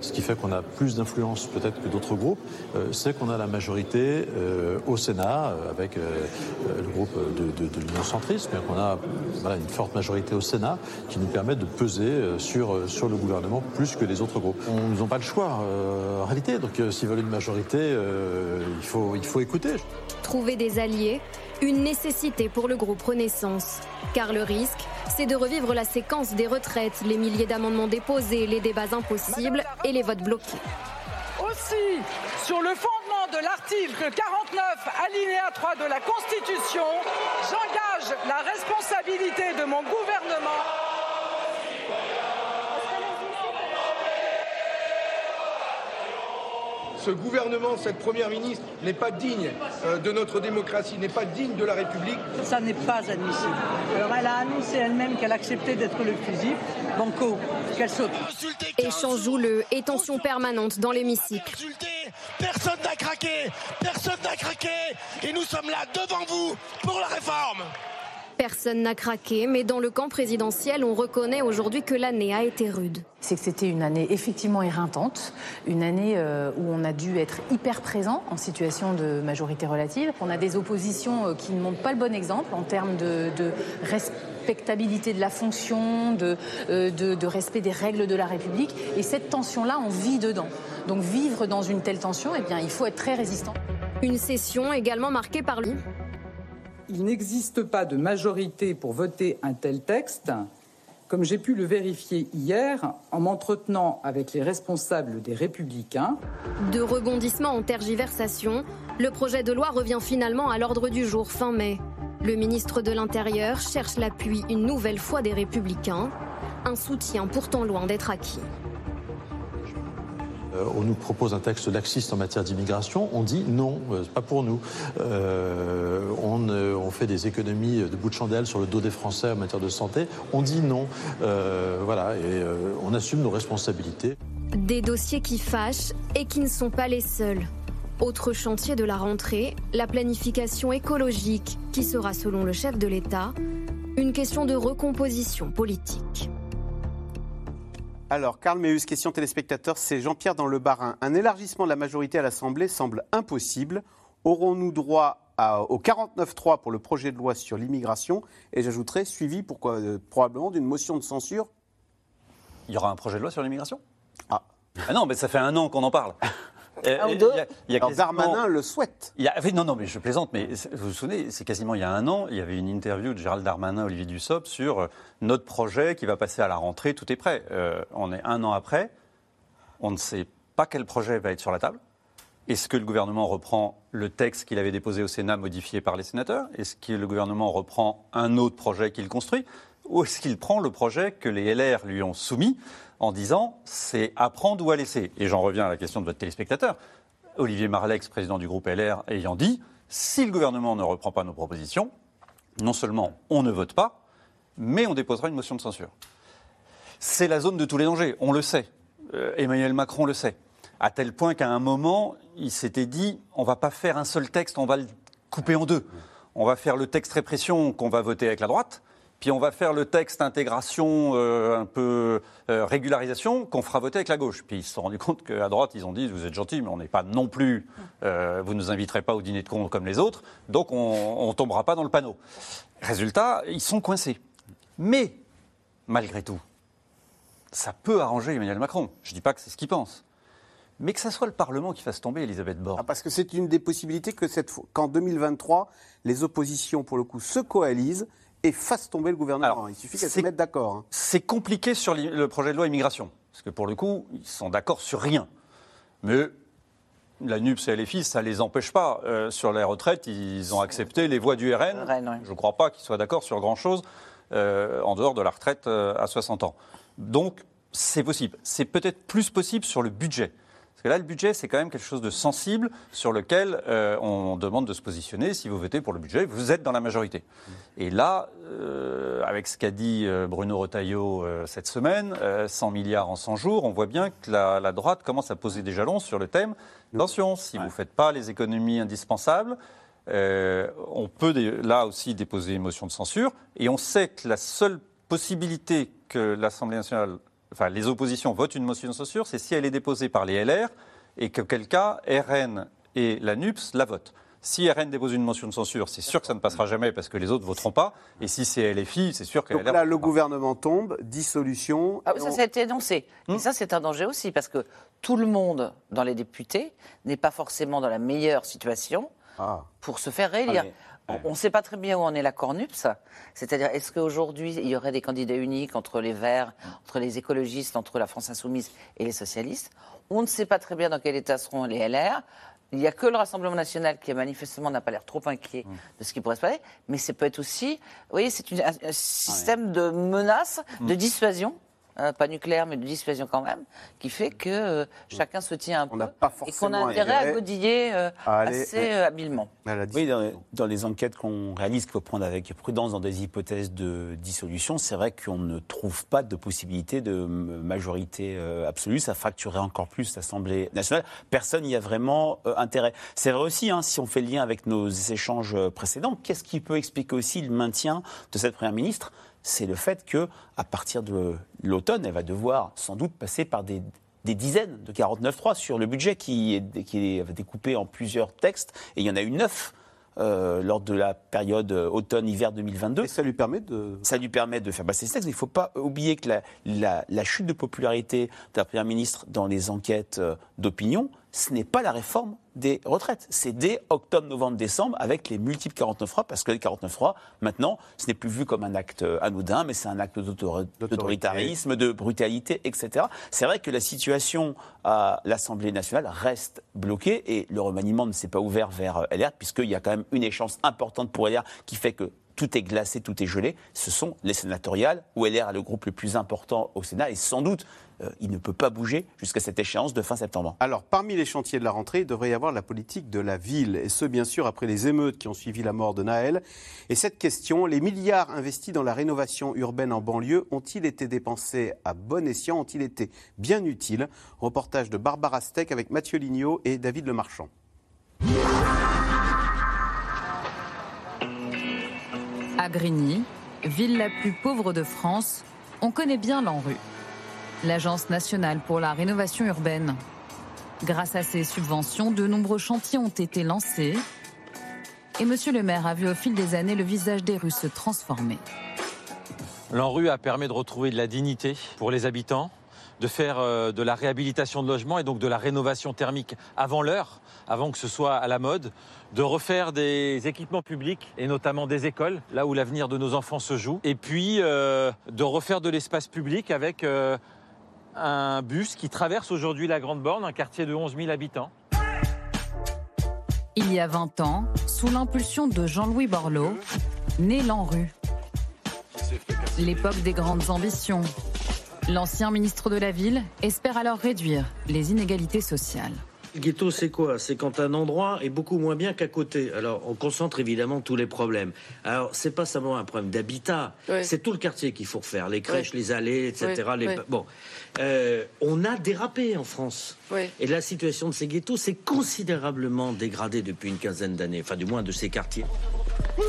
Ce qui fait qu'on a plus d'influence peut-être que d'autres groupes, euh, c'est qu'on a la majorité euh, au Sénat euh, avec le groupe de, de- de l'Union centriste, mais qu'on a voilà, une forte majorité au Sénat qui nous permet de peser sur, sur le gouvernement plus que les autres groupes. On- Ils n'ont pas le choix euh, en réalité, donc euh, s'ils veulent une majorité, euh, il, faut, il faut écouter. Trouver des alliés, une nécessité pour le groupe Renaissance. Car le risque, c'est de revivre la séquence des retraites, les milliers d'amendements déposés, les débats impossibles et les votes bloqués. Aussi, sur le fondement de l'article 49, alinéa 3 de la Constitution, j'engage la responsabilité de mon gouvernement. Ce gouvernement, cette première ministre n'est pas digne euh, de notre démocratie, n'est pas digne de la République. Ça n'est pas admissible. Alors elle a annoncé elle-même qu'elle acceptait d'être le fusil. Banco, qu'elle saute. Échange houleux et tension permanente dans l'hémicycle. Personne n'a craqué Personne n'a craqué Et nous sommes là devant vous pour la réforme Personne n'a craqué, mais dans le camp présidentiel, on reconnaît aujourd'hui que l'année a été rude. C'est que c'était une année effectivement éreintante, une année euh, où on a dû être hyper présent en situation de majorité relative. On a des oppositions euh, qui ne montrent pas le bon exemple en termes de, de respectabilité de la fonction, de, euh, de- de respect des règles de la République. Et cette tension-là, on vit dedans. Donc vivre dans une telle tension, eh bien, il faut être très résistant. Une session également marquée par lui. Il n'existe pas de majorité pour voter un tel texte, comme j'ai pu le vérifier hier en m'entretenant avec les responsables des Républicains. De rebondissements en tergiversation, le projet de loi revient finalement à l'ordre du jour fin mai. Le ministre de l'Intérieur cherche l'appui une nouvelle fois des Républicains, un soutien pourtant loin d'être acquis. Euh, on nous propose un texte laxiste en matière d'immigration, on dit non, euh, pas pour nous. Euh, on, fait des économies de bout de chandelle sur le dos des Français en matière de santé, on dit non. Voilà, et on assume nos responsabilités. Des dossiers qui fâchent et qui ne sont pas les seuls. Autre chantier de la rentrée, la planification écologique, qui sera, selon le chef de l'État, une question de recomposition politique. Alors, Karl Meus, question téléspectateur, c'est Jean-Pierre dans le Barin. Un élargissement de la majorité à l'Assemblée semble impossible. Aurons-nous droit à- au 49-3 pour le projet de loi sur l'immigration? Et j'ajouterais, suivi pourquoi, euh, probablement d'une motion de censure Il y aura un projet de loi sur l'immigration? Ah. non, mais ça fait un an qu'on en parle. Euh, Un ou il y deux a- il y a Alors, quasiment- Darmanin le souhaite. Il y a- oui, non, non, mais je plaisante, mais vous vous souvenez, c'est quasiment il y a un an, il y avait une interview de Gérald Darmanin, Olivier Dussopt, sur euh, notre projet qui va passer à la rentrée, tout est prêt. Euh, on est un an après, on ne sait pas quel projet va être sur la table. Est-ce que le gouvernement reprend le texte qu'il avait déposé au Sénat modifié par les sénateurs? Est-ce que le gouvernement reprend un autre projet qu'il construit? Ou est-ce qu'il prend le projet que les LR lui ont soumis? En disant c'est à prendre ou à laisser Et j'en reviens à la question de votre téléspectateur. Olivier Marlex, président du groupe LR, ayant dit si le gouvernement ne reprend pas nos propositions, non seulement on ne vote pas, mais on déposera une motion de censure. C'est la zone de tous les dangers, on le sait. Euh, Emmanuel Macron le sait. À tel point qu'à un moment, il s'était dit on va pas faire un seul texte, on va le couper en deux. On va faire le texte répression qu'on va voter avec la droite, puis on va faire le texte intégration, euh, un peu euh, régularisation, qu'on fera voter avec la gauche. Puis ils se sont rendus compte qu'à droite, ils ont dit vous êtes gentils, mais on n'est pas non plus, euh, vous ne nous inviterez pas au dîner de con comme les autres, donc on ne tombera pas dans le panneau. Résultat, ils sont coincés. Mais, malgré tout, ça peut arranger Emmanuel Macron. Je ne dis pas que c'est ce qu'il pense. Mais que ce soit le Parlement qui fasse tomber Elisabeth Borne. Ah, parce que c'est une des possibilités que qu'en 2023, les oppositions, pour le coup, se coalisent et fassent tomber le gouvernement. Il suffit qu'elles se c'est- mettent d'accord. hein. C'est compliqué sur le projet de loi immigration. Parce que pour le coup, ils sont d'accord sur rien. Mais la NUPS et LFI, ça ne les empêche pas. Euh, sur les retraites, ils ont accepté les voix du RN. Je ne crois pas qu'ils soient d'accord sur grand-chose euh, en dehors de la retraite euh, à 60 ans. Donc, c'est possible. C'est peut-être plus possible sur le budget. Parce que là, le budget, c'est quand même quelque chose de sensible sur lequel euh, on demande de se positionner. Si vous votez pour le budget, vous êtes dans la majorité. Et là, euh, avec ce qu'a dit euh, Bruno Retailleau euh, cette semaine, euh, 100 milliards en 100 jours, on voit bien que la, la droite commence à poser des jalons sur le thème. Attention, si vous ne faites pas les économies indispensables, on peut là aussi déposer une motion de censure. Et on sait que la seule possibilité que l'Assemblée nationale, enfin les oppositions votent une motion de censure, c'est si elle est déposée par les LR et qu'auquel cas RN et la NUPS la votent. Si RN dépose une motion de censure, c'est sûr que ça ne passera jamais parce que les autres voteront pas. Et si c'est LFI, c'est sûr que Donc là, le gouvernement tombe, dissolution. Ah oui, ça, ça a été énoncé. Et ça, c'est un danger aussi, parce que tout le monde, dans les députés, n'est pas forcément dans la meilleure situation pour se faire réélire. Ah oui. On ne sait pas très bien où en est la Cornups. C'est-à-dire, est-ce qu'aujourd'hui, il y aurait des candidats uniques entre les Verts, entre les écologistes, entre la France Insoumise et les socialistes? On ne sait pas très bien dans quel état seront les LR. Il n'y a que le Rassemblement national qui, manifestement, n'a pas l'air trop inquiet de ce qui pourrait se passer. Mais ça peut être aussi, vous voyez, c'est un, un système de menace, de dissuasion. Euh, pas nucléaire, mais de dissuasion quand même, qui fait que euh, chacun se tient un peu et qu'on a forcément intérêt à godiller euh, à aller- assez euh, habilement. Oui, dans, dans les enquêtes qu'on réalise, qu'il faut prendre avec prudence dans des hypothèses de dissolution, c'est vrai qu'on ne trouve pas de possibilité de majorité euh, absolue. Ça fracturerait encore plus l'Assemblée nationale. Personne n'y a vraiment euh, intérêt. C'est vrai aussi, hein, si on fait le lien avec nos échanges précédents, qu'est-ce qui peut expliquer aussi le maintien de cette Première ministre? C'est le fait que, à partir de l'automne, elle va devoir sans doute passer par des des dizaines de 49.3 sur le budget qui est, qui est découpé en plusieurs textes, et il y en a eu neuf euh, lors de la période euh, automne-hiver 2022. Et ça lui permet de... Ça lui permet de faire passer ce texte. Il ne faut pas oublier que la, la- la chute de popularité de la Première ministre dans les enquêtes euh, d'opinion, ce n'est pas la réforme des retraites. C'est dès octobre, novembre, décembre, avec les multiples 49 3 parce que les 49 3 maintenant, ce n'est plus vu comme un acte euh, anodin, mais c'est un acte d'autori- d'autoritarisme, de brutalité, etc. C'est vrai que la situation à l'Assemblée nationale reste bloquée et le remaniement ne s'est pas ouvert vers euh, LR, puisqu'il y a quand même une échéance importante pour LR qui fait que tout est glacé, tout est gelé. Ce sont les sénatoriales, où LR est le groupe le plus important au Sénat, et sans doute, euh, il ne peut pas bouger jusqu'à cette échéance de fin septembre. Alors, parmi les chantiers de la rentrée, il devrait y avoir la politique de la ville, et ce, bien sûr, après les émeutes qui ont suivi la mort de Naël. Et cette question, les milliards investis dans la rénovation urbaine en banlieue ont-ils été dépensés à bon escient Ont-ils été bien utiles? Reportage de Barbara Steck avec Mathieu Lignot et David Lemarchand. Grigny, ville la plus pauvre de France, on connaît bien l'ANRU. l'Agence nationale pour la rénovation urbaine. Grâce à ces subventions, de nombreux chantiers ont été lancés. Et Monsieur le maire a vu au fil des années le visage des rues se transformer. L'ANRU a permis de retrouver de la dignité pour les habitants, de faire euh, de la réhabilitation de logements et donc de la rénovation thermique avant l'heure, avant que ce soit à la mode, de refaire des équipements publics et notamment des écoles, là où l'avenir de nos enfants se joue, et puis euh, de refaire de l'espace public avec euh, un bus qui traverse aujourd'hui la Grande Borne, un quartier de 11 000 habitants. Il y a 20 ans, sous l'impulsion de Jean-Louis Borloo, naît l'ANRU. L'époque des grandes ambitions. L'ancien ministre de la Ville espère alors réduire les inégalités sociales. Le ghetto, c'est quoi? C'est quand un endroit est beaucoup moins bien qu'à côté. Alors, on concentre évidemment tous les problèmes. Alors, c'est pas seulement un problème d'habitat, Ouais. c'est tout le quartier qu'il faut refaire, les crèches, Ouais. les allées, etc. Ouais, les- ouais. Bon, Euh, on a dérapé en France. Ouais. Et la situation de ces ghettos s'est considérablement dégradée depuis une quinzaine d'années, enfin du moins de ces quartiers.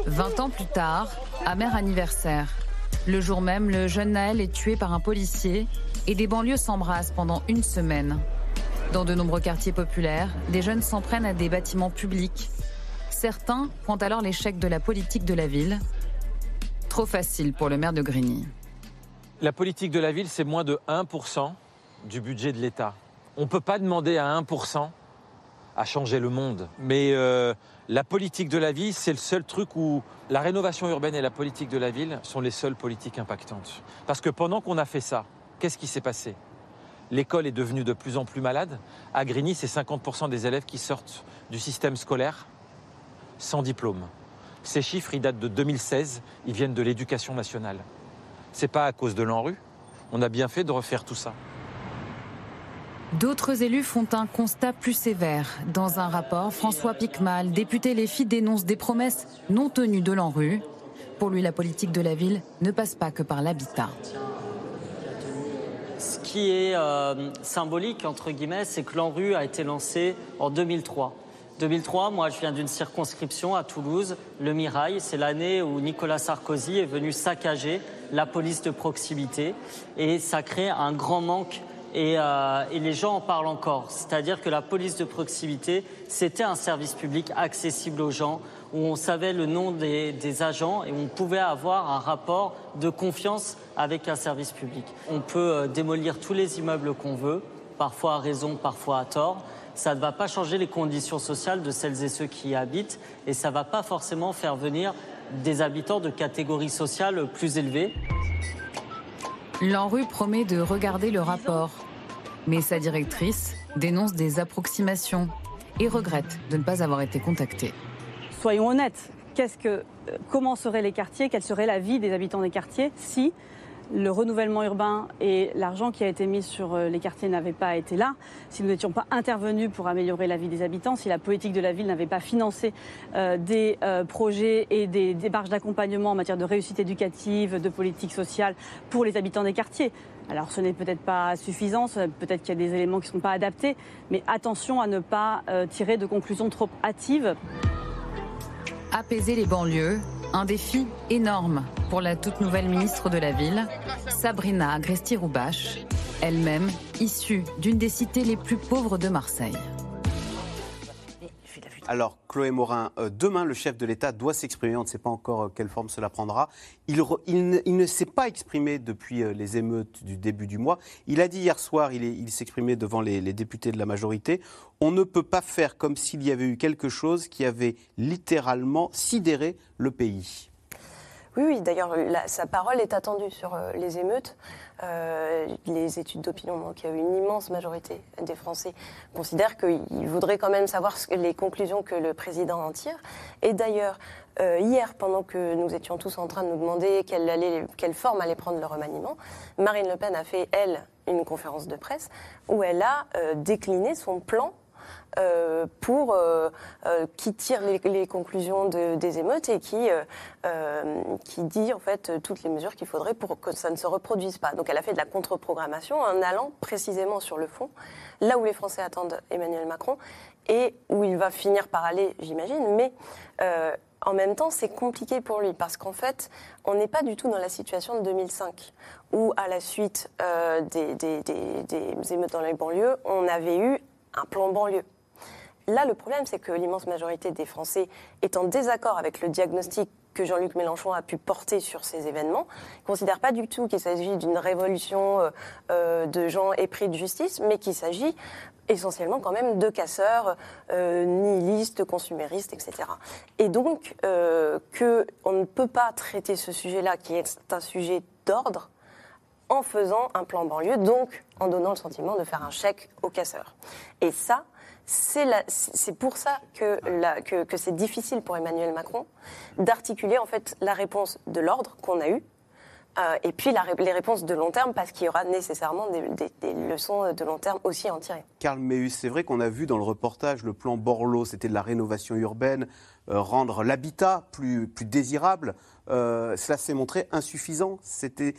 20 ans plus tard, amer anniversaire. Le jour même, le jeune Naël est tué par un policier et des banlieues s'embrassent pendant une semaine. Dans de nombreux quartiers populaires, des jeunes s'en prennent à des bâtiments publics. Certains pointent alors l'échec de la politique de la ville. Trop facile pour le maire de Grigny. La politique de la ville, c'est moins de 1% du budget de l'État. On ne peut pas demander à 1% à changer le monde. Mais euh, la politique de la ville, c'est le seul truc où la rénovation urbaine et la politique de la ville sont les seules politiques impactantes. Parce que pendant qu'on a fait ça, qu'est-ce qui s'est passé? L'école est devenue de plus en plus malade. À Grigny, c'est 50% des élèves qui sortent du système scolaire sans diplôme. Ces chiffres, ils datent de 2016, ils viennent de l'éducation nationale. C'est pas à cause de l'ANRU. On a bien fait de refaire tout ça. D'autres élus font un constat plus sévère. Dans un rapport, François Picmal, député Les dénonce des promesses non tenues de l'ANRU. Pour lui, la politique de la ville ne passe pas que par l'habitat. Ce qui est euh, symbolique, entre guillemets, c'est que l'ANRU a été lancé en 2003. 2003, moi je viens d'une circonscription à Toulouse, le Mirail, c'est l'année où Nicolas Sarkozy est venu saccager la police de proximité et ça crée un grand manque et, euh, et les gens en parlent encore. C'est-à-dire que la police de proximité, c'était un service public accessible aux gens, où on savait le nom des, des agents et on pouvait avoir un rapport de confiance avec un service public. On peut euh, démolir tous les immeubles qu'on veut, parfois à raison, parfois à tort. Ça ne va pas changer les conditions sociales de celles et ceux qui y habitent et ça ne va pas forcément faire venir des habitants de catégories sociales plus élevées. L'ANRU promet de regarder le rapport. Mais sa directrice dénonce des approximations et regrette de ne pas avoir été contactée. Soyons honnêtes, euh, comment seraient les quartiers, quelle serait la vie des habitants des quartiers si le renouvellement urbain et l'argent qui a été mis sur euh, les quartiers n'avaient pas été là, si nous n'étions pas intervenus pour améliorer la vie des habitants, si la politique de la ville n'avait pas financé euh, des euh, projets et des démarches d'accompagnement en matière de réussite éducative, de politique sociale pour les habitants des quartiers. Alors ce n'est peut-être pas suffisant, peut-être qu'il y a des éléments qui ne sont pas adaptés, mais attention à ne pas tirer de conclusions trop hâtives. Apaiser les banlieues, un défi énorme pour la toute nouvelle ministre de la Ville, Sabrina Agresti-Roubache, elle-même issue d'une des cités les plus pauvres de Marseille. Alors, Chloé Morin, euh, demain, le chef de l'État doit s'exprimer. On ne sait pas encore euh, quelle forme cela prendra. Il, ne, s'est pas exprimé depuis euh, les émeutes du début du mois. Il a dit hier soir, il, s'exprimait devant les, députés de la majorité, on ne peut pas faire comme s'il y avait eu quelque chose qui avait littéralement sidéré le pays. Oui, oui, d'ailleurs, sa parole est attendue sur les émeutes. Euh, les études d'opinion montrent qu'il y une immense majorité des Français considèrent qu'ils voudraient quand même savoir les conclusions que le président en tire. Et d'ailleurs, euh, hier, pendant que nous étions tous en train de nous demander quelle forme allait prendre le remaniement, Marine Le Pen a fait, elle, une conférence de presse où elle a euh, décliné son plan euh, pour euh, euh, qui tire les, conclusions de- des émeutes et qui qui dit en fait toutes les mesures qu'il faudrait pour que ça ne se reproduise pas. Donc elle a fait de la contre-programmation en allant précisément sur le fond, là où les Français attendent Emmanuel Macron et où il va finir par aller, j'imagine. Mais en même temps, c'est compliqué pour lui parce qu'en fait, on n'est pas du tout dans la situation de 2005 où, à la suite des, des- des- des émeutes dans les banlieues, on avait eu un plan banlieue. Là, le problème, c'est que l'immense majorité des Français est en désaccord avec le diagnostic que Jean-Luc Mélenchon a pu porter sur ces événements. Ne considèrent pas du tout qu'il s'agit d'une révolution euh, euh, de gens épris de justice, mais qu'il s'agit essentiellement quand même de casseurs euh, nihilistes, consuméristes, etc. Et donc, euh, qu'on ne peut pas traiter ce sujet-là, qui est un sujet d'ordre, en faisant un plan banlieue, donc en donnant le sentiment de faire un chèque aux casseurs. Et ça, c'est pour ça que, c'est difficile pour Emmanuel Macron d'articuler en fait la réponse de l'ordre qu'on a eue euh, et puis les réponses de long terme parce qu'il y aura nécessairement des leçons de long terme aussi à en tirer. Karl Meus, c'est vrai qu'on a vu dans le reportage le plan Borloo, c'était de la rénovation urbaine, euh, rendre l'habitat plus, plus désirable. Euh, cela s'est montré insuffisant. C'était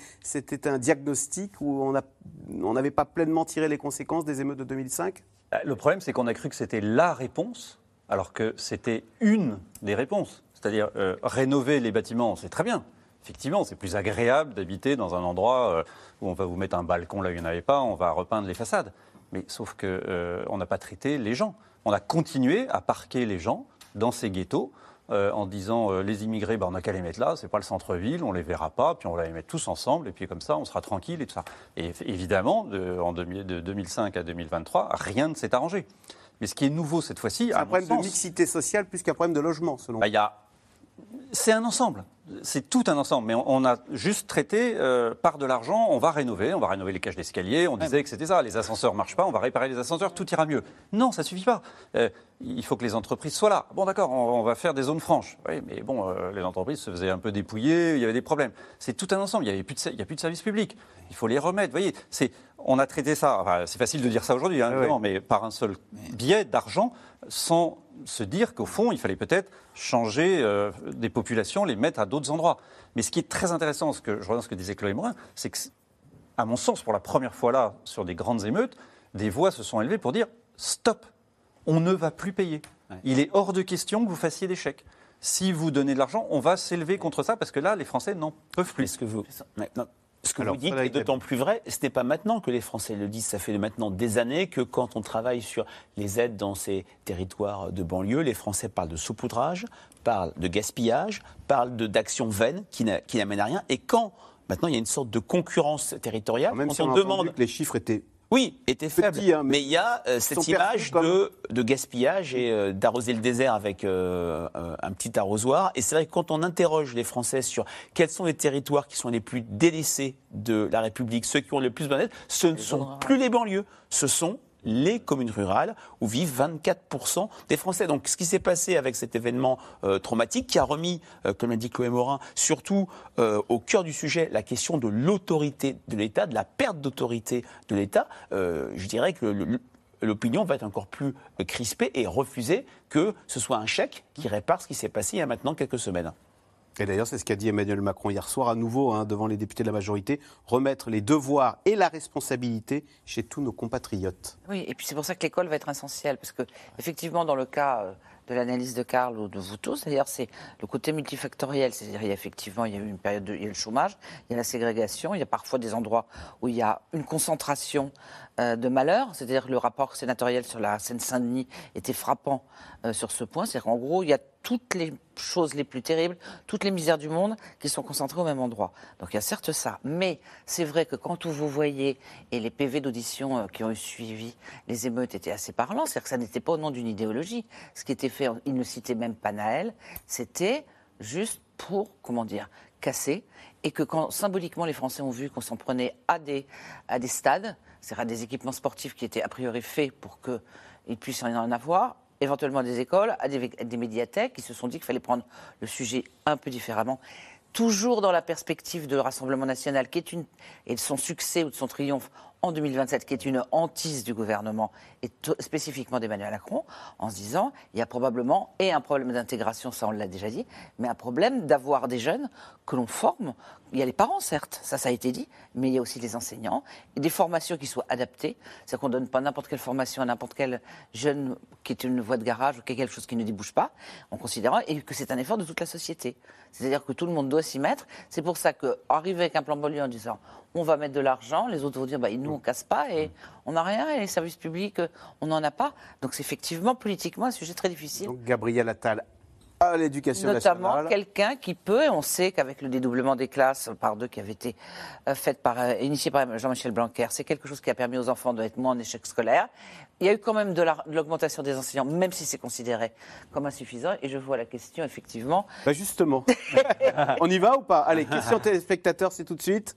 un diagnostic où on n'avait pas pleinement tiré les conséquences des émeutes de 2005 Bah, Le problème, c'est qu'on a cru que c'était la réponse, alors que c'était une des réponses. C'est-à-dire, euh, rénover les bâtiments, c'est très bien. Effectivement, c'est plus agréable d'habiter dans un endroit euh, où on va vous mettre un balcon là où il n'y en avait pas, on va repeindre les façades. Mais sauf qu'on n'a pas traité les gens. On a continué à parquer les gens dans ces ghettos euh, en disant euh, les immigrés, bah, on n'a qu'à les mettre là, c'est pas le centre-ville, on les verra pas, puis on va les mettre tous ensemble, et puis comme ça, on sera tranquille et tout ça. Et évidemment, de, en 2000 de 2005 à 2023, rien ne s'est arrangé. Mais ce qui est nouveau cette fois-ci, C'est un problème de mixité sociale plus qu'un problème de logement, selon bah, il y a- c'est un ensemble. C'est tout un ensemble. Mais on, on a juste traité euh, par de l'argent, on va rénover, on va rénover les cages d'escalier. On disait que c'était ça. Les ascenseurs marchent pas, on va réparer les ascenseurs, tout ira mieux. Non, ça suffit pas. Euh, il faut que les entreprises soient là. Bon, d'accord, on, on va faire des zones franches. Oui, mais bon, euh, les entreprises se faisaient un peu dépouiller, il y avait des problèmes. C'est tout un ensemble. Il n'y a plus de services publics. Il faut les remettre. Vous voyez, c'est, on a traité ça. enfin, c'est facile de dire ça aujourd'hui, hein, mais par un seul biais d'argent, sans se dire qu'au fond, il fallait peut-être changer euh, des populations, les mettre à d'autres endroits. Mais ce qui est très intéressant, ce que je reviens à ce que disait Chloé Morin, c'est que, à mon sens, pour la première fois là, sur des grandes émeutes, des voix se sont élevées pour dire stop, on ne va plus payer. Il est hors de question que vous fassiez des chèques. Si vous donnez de l'argent, on va s'élever contre ça parce que là, les Français n'en peuvent plus. ce que vous. Ce que Alors, vous dites est d'autant plus vrai, ce n'est pas maintenant que les Français le disent, ça fait maintenant des années que quand on travaille sur les aides dans ces territoires de banlieue, les Français parlent de saupoudrage, parlent de gaspillage, parlent de- d'actions vaines qui n'a- qui n'amènent à rien. Et quand maintenant il y a une sorte de concurrence territoriale, Même quand si on, on, demande que les chiffres étaient oui, était faible. Petit, hein, mais mais il y a euh, cette image comme- de, de gaspillage et euh, d'arroser le désert avec euh, euh, un petit arrosoir. Et c'est vrai que quand on interroge les Français sur quels sont les territoires qui sont les plus délaissés de la République, ceux qui ont le plus besoin d'aide, ce ne sont plus les banlieues, ce sont les communes rurales où vivent 24% des Français. Donc ce qui s'est passé avec cet événement euh, traumatique qui a remis, euh, comme l'a dit Chloé Morin, surtout euh, au cœur du sujet la question de l'autorité de l'État, de la perte d'autorité de l'État, je dirais que l'opinion va être encore plus crispée et refuser que ce soit un chèque qui répare ce qui s'est passé il y a maintenant quelques semaines. Et d'ailleurs, c'est ce qu'a dit Emmanuel Macron hier soir à nouveau hein, devant les députés de la majorité, remettre les devoirs et la responsabilité chez tous nos compatriotes. Oui, et puis c'est pour ça que l'école va être essentielle, parce que effectivement, dans le cas euh, de l'analyse de Karl ou de vous tous, d'ailleurs, c'est le côté multifactoriel. C'est-à-dire, il y a effectivement, il y a eu une période, de, il y a le chômage, il y a la ségrégation, il y a parfois des endroits où il y a une concentration de malheur. C'est-à-dire, le rapport sénatorial sur la Seine-Saint-Denis était frappant euh, sur ce point. C'est-à-dire qu'en gros, il y a toutes les choses les plus terribles, toutes les misères du monde qui sont concentrées au même endroit. Donc il y a certes ça, mais c'est vrai que quand vous voyez, et les PV d'audition euh, qui ont eu suivi les émeutes étaient assez parlants, c'est-à-dire que ça n'était pas au nom d'une idéologie. Ce qui était fait, il ne citait même pas Naël, c'était juste pour, comment dire, casser, et que quand symboliquement les Français ont vu qu'on s'en prenait à des, à des stades, c'est-à-dire à des équipements sportifs qui étaient a priori faits pour qu'ils puissent en avoir, éventuellement des écoles, à des, à des médiathèques, qui se sont dit qu'il fallait prendre le sujet un peu différemment. Toujours dans la perspective de Rassemblement national, qui est une, et de son succès ou de son triomphe, en 2027, qui est une hantise du gouvernement et spécifiquement d'Emmanuel Macron, en se disant il y a probablement et un problème d'intégration, ça on l'a déjà dit, mais un problème d'avoir des jeunes que l'on forme. Il y a les parents, certes, ça, ça a été dit, mais il y a aussi les enseignants et des formations qui soient adaptées. C'est-à-dire qu'on ne donne pas n'importe quelle formation à n'importe quel jeune qui est une voie de garage ou qui est quelque chose qui ne débouche pas, en considérant et que c'est un effort de toute la société. C'est-à-dire que tout le monde doit s'y mettre. C'est pour ça qu'arriver avec un plan Bollier en disant on va mettre de l'argent, les autres vont dire bah, nous on casse pas et on n'a rien et les services publics on n'en a pas. Donc c'est effectivement politiquement un sujet très difficile. Donc Gabriel Attal à l'éducation Notamment quelqu'un qui peut, et on sait qu'avec le dédoublement des classes par deux qui avait été euh, fait par, euh, initié par Jean-Michel Blanquer, c'est quelque chose qui a permis aux enfants d'être moins en échec scolaire. Il y a eu quand même de l'augmentation des enseignants, même si c'est considéré comme insuffisant. Et je vois la question, effectivement. Bah justement. on y va ou pas? Allez, question téléspectateurs, c'est tout de suite.